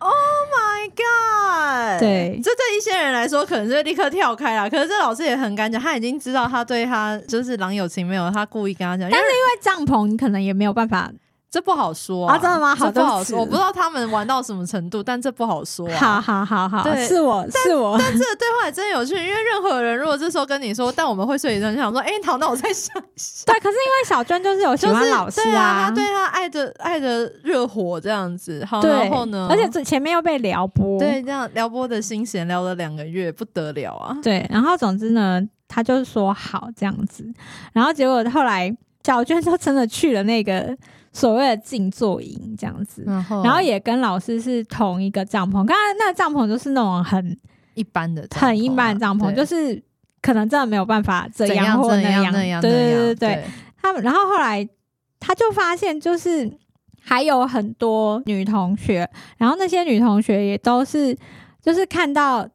Speaker 3: Oh my god！
Speaker 2: 对，
Speaker 3: 这对一些人来说可能就立刻跳开了。可是这老师也很敢讲，他已经知道他对他就是郎有情没有，他故意跟他讲。
Speaker 2: 但是因为帐篷，你可能也没有办法。
Speaker 3: 这不好说啊，
Speaker 2: 啊真的吗？好，
Speaker 3: 不好说，我不知道他们玩到什么程度，但这不好说、啊。
Speaker 2: 好好好好，是我是我，
Speaker 3: 但这个对话也真有趣，因为任何人如果这时候跟你说，但我们会睡一觉，就想说，哎、欸，好，那我再想一下。
Speaker 2: 对，可是因为小娟就是有喜欢老师啊，就是、啊
Speaker 3: 他对他爱的爱的热火这样子。好，然后呢？
Speaker 2: 而且这前面又被撩拨，
Speaker 3: 对，这样撩拨的心弦撩了两个月，不得了啊。
Speaker 2: 对，然后总之呢，他就是说好这样子，然后结果后来小娟就真的去了那个。所谓的静坐营这样子，然后，然后也跟老师是同一个帐篷。刚刚那个帐篷就是那种很
Speaker 3: 一般的、
Speaker 2: 很一般的帐篷，就是可能真的没有办法这样或那样。
Speaker 3: 那样
Speaker 2: 对对对对，他们然后后来他就发现，就是还有很多女同学，然后那些女同学也都是就是看到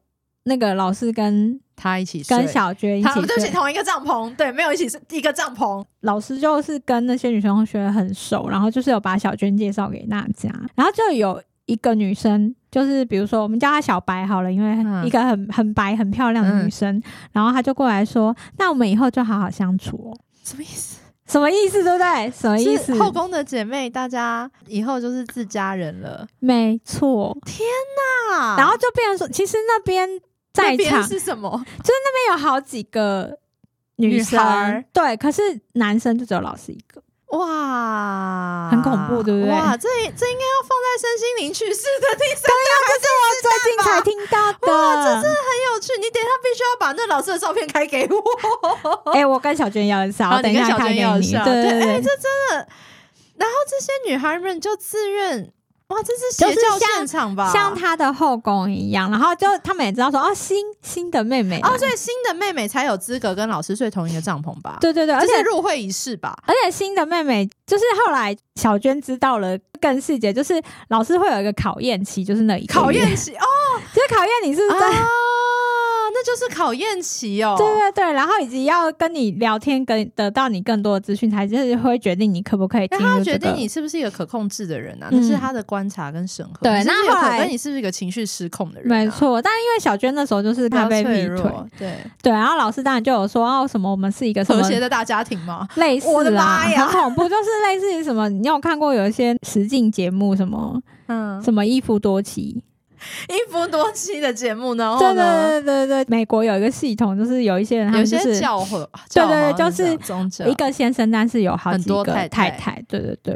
Speaker 2: 那个老师跟。
Speaker 3: 他一起睡，
Speaker 2: 跟小娟一起睡，他们
Speaker 3: 就是同一个帐篷，对，没有一起是一个帐篷。
Speaker 2: 老师就是跟那些女生同学很熟，然后就是有把小娟介绍给大家，然后就有一个女生，就是比如说我们叫她小白好了，因为一个很很白很漂亮的女生，嗯、然后她就过来说：“那我们以后就好好相处哦。”
Speaker 3: 什么意思？
Speaker 2: 什么意思？对不对？什么意思？
Speaker 3: 后宫的姐妹，大家以后就是自家人了。
Speaker 2: 没错。
Speaker 3: 天哪！
Speaker 2: 然后就变成说，其实那边在场
Speaker 3: 是什么？
Speaker 2: 就是那边有好几个女生，女对，可是男生就只有老师一个。
Speaker 3: 哇，
Speaker 2: 很恐怖，对不对？
Speaker 3: 哇，这这应该要放在身心灵去世的第三
Speaker 2: 对呀，这是我最近才听到的。
Speaker 3: 哇，这真的很有趣。你等一下必须要把那老师的照片开给我。
Speaker 2: 哎、欸，我跟小娟要一下，我等一下开给你。对对对，
Speaker 3: 哎、欸，这真的。然后这些女孩们就自愿。哇，这是邪教现场吧？
Speaker 2: 像他的后宫一样，然后就他们也知道说，哦，新新的妹妹
Speaker 3: 哦，所以新的妹妹才有资格跟老师睡同一个帐篷吧？
Speaker 2: 对对对，而且
Speaker 3: 入会仪式吧，
Speaker 2: 而且新的妹妹就是后来小娟知道了更细节，就是老师会有一个考验期，就是那一个
Speaker 3: 考验期哦，
Speaker 2: 就是考验你是不是在。
Speaker 3: 就是考验期哦，
Speaker 2: 对对对，然后以及要跟你聊天，跟得到你更多的资讯，才就是会决定你可不可以进入、这个。他决
Speaker 3: 定你是不是一个可控制的人啊？那、嗯、是他的观察跟审核。
Speaker 2: 对，那后来
Speaker 3: 你是不是一个情绪失控的人、啊？
Speaker 2: 没错，但因为小娟那时候就是她被劈腿，
Speaker 3: 对
Speaker 2: 对，然后老师当然就有说哦，什么我们是一个
Speaker 3: 和谐的大家庭吗？
Speaker 2: 类似啊，
Speaker 3: 我的妈呀，
Speaker 2: 很恐怖，就是类似于什么？你有看过有一些实境节目，什么嗯，什么一夫多妻？
Speaker 3: 一夫多妻的节目呢？
Speaker 2: 对对对对对，美国有一个系统，就是有一些人他们就是
Speaker 3: 教和，
Speaker 2: 对对对，就是一个先生，但是有好几个太太。对对对，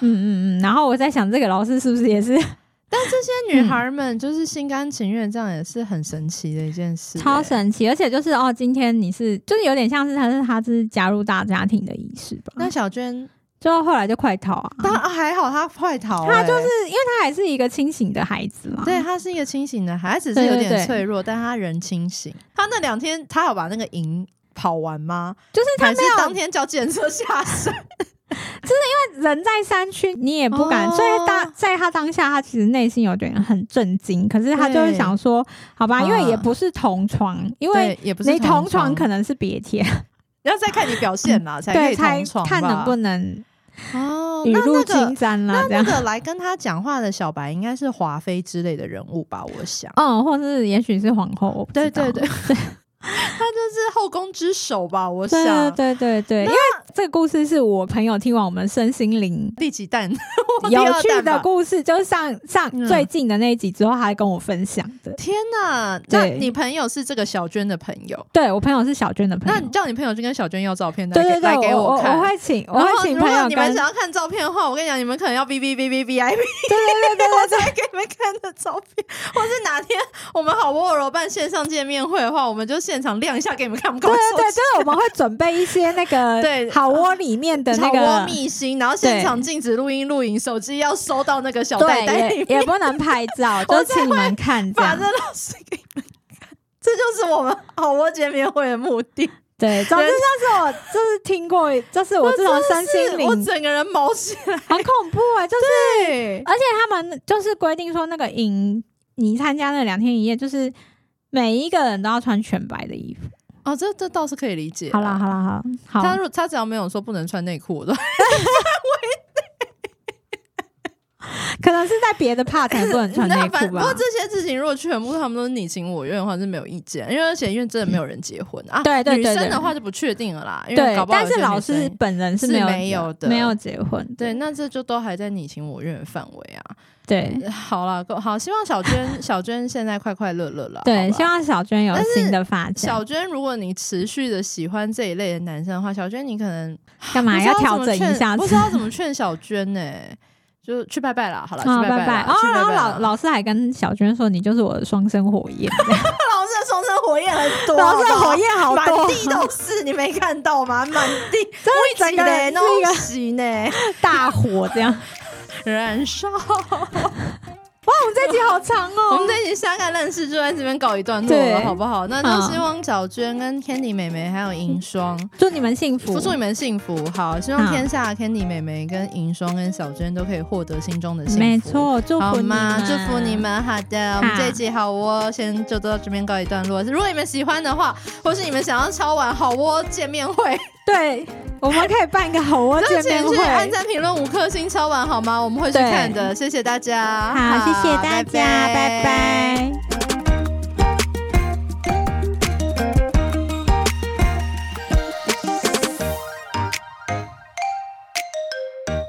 Speaker 2: 嗯嗯嗯。然后我在想，这个老师是不是也是？
Speaker 3: 但这些女孩们就是心甘情愿，这样也是很神奇的一件事，
Speaker 2: 超神奇。而且就是哦，今天你是就是有点像是他是他是加入大家庭的仪式吧？
Speaker 3: 那小娟。
Speaker 2: 就后来就快逃啊！
Speaker 3: 他还好他快逃，欸，
Speaker 2: 他就是因为他还是一个清醒的孩子嘛。
Speaker 3: 对，他是一个清醒的孩子，只是有点脆弱，但他人清醒。他那两天他有把那个营跑完吗？
Speaker 2: 就是他没有
Speaker 3: 当天叫检测下山，
Speaker 2: 就是因为人在山区，你也不敢。哦、所以当在他当下，他其实内心有点很震惊。可是他就是想说，好吧，因为也不是同床，因为也不是你同床可能是别天。
Speaker 3: 要再看你表现啦，才可以同床，
Speaker 2: 看能不能。
Speaker 3: 哦，那那个
Speaker 2: 那
Speaker 3: 那个来跟他讲话的小白应该是华妃之类的人物吧？我想，
Speaker 2: 嗯，或是也许是皇后，
Speaker 3: 对对对对。他就是后宫之首吧，我想。
Speaker 2: 对对对对，因为这个故事是我朋友听完我们身心灵
Speaker 3: 第几弹
Speaker 2: 有趣的故事，就是上上最近的那一集之后，他还跟我分享的。
Speaker 3: 天哪！那你朋友是这个小娟的朋友？
Speaker 2: 对，我朋友是小娟的朋友。
Speaker 3: 那你叫你朋友去跟小娟要照片，
Speaker 2: 对对
Speaker 3: 对，给我看。
Speaker 2: 我会请，我会请朋友。
Speaker 3: 你们想要看照片的话，我跟你讲，你们可能要 B B B B B I P。
Speaker 2: 对对对对，
Speaker 3: 我才给你们看的照片。或是哪天我们好窝柔办线上见面会的话，我们就现场亮一下给你们。看？对
Speaker 2: 对对，就是我们会准备一些那个 对好窝里面的那个
Speaker 3: 好窝秘辛，然后现场禁止录音录影，手机要收到那个小袋袋里面，
Speaker 2: 也不能拍照，就请你们看。
Speaker 3: 把这老师给你们看，这就是我们好窝见面会的目的。
Speaker 2: 对，总之就是我就是听过，就是我这种身心灵，
Speaker 3: 我整个人毛起来，
Speaker 2: 很恐怖哎、欸！就是，而且他们就是规定说，那个影你参加那两天一夜，就是每一个人都要穿全白的衣服。
Speaker 3: 哦，这这倒是可以理解。
Speaker 2: 好啦，好啦，好。
Speaker 3: 他如他只要没有说不能穿内裤，我都
Speaker 2: 可能是在别的 part 才不能穿 内裤吧。
Speaker 3: 不过这些事情如果全部他们都是你情我愿的话，是没有意见。因为而且因为真的没有人结婚啊，
Speaker 2: 对对对，
Speaker 3: 女生的话就不确定了啦。
Speaker 2: 对，但是老师本人是没有
Speaker 3: 没有的，
Speaker 2: 没有结婚。
Speaker 3: 对，那这就都还在你情我愿的范围啊。
Speaker 2: 对，
Speaker 3: 好了，好，希望小娟 小娟现在快快乐乐了。
Speaker 2: 对，希望小娟有新的发展。
Speaker 3: 小娟，如果你持续的喜欢这一类的男生的话，小娟你可能
Speaker 2: 干嘛 要调整一下？
Speaker 3: 不知道怎么劝小娟呢？就去拜拜了。好了，去拜拜。
Speaker 2: 哦然后老老师还跟小娟说：“你就是我的双生火焰。”
Speaker 3: 老师的双生火焰很多，
Speaker 2: 老师的火焰好多，
Speaker 3: 满地都是，你没看到吗？满地，真的整个人都是一个
Speaker 2: 大火这样。
Speaker 3: 燃烧！
Speaker 2: 哇，我们这集好长哦！
Speaker 3: 我们这集相爱认识就在这边告一段落了，好不好？那就希望小娟跟 Candy 妹妹还有银霜，
Speaker 2: 祝你们幸福，
Speaker 3: 祝你们幸福。好，希望天下 Candy 妹妹跟银霜跟小娟都可以获得心中的幸福。
Speaker 2: 没错，祝福你们，
Speaker 3: 祝福你们。好的，我们这一集好窝先就到这边告一段落。如果你们喜欢的话，或是你们想要敲碗好窝见面会。
Speaker 2: 对，我们可以办一个好窝见面会，
Speaker 3: 按赞评论五颗星敲完好吗？我们会去看的，谢谢大家，
Speaker 2: 好，谢谢大家，拜拜。拜拜。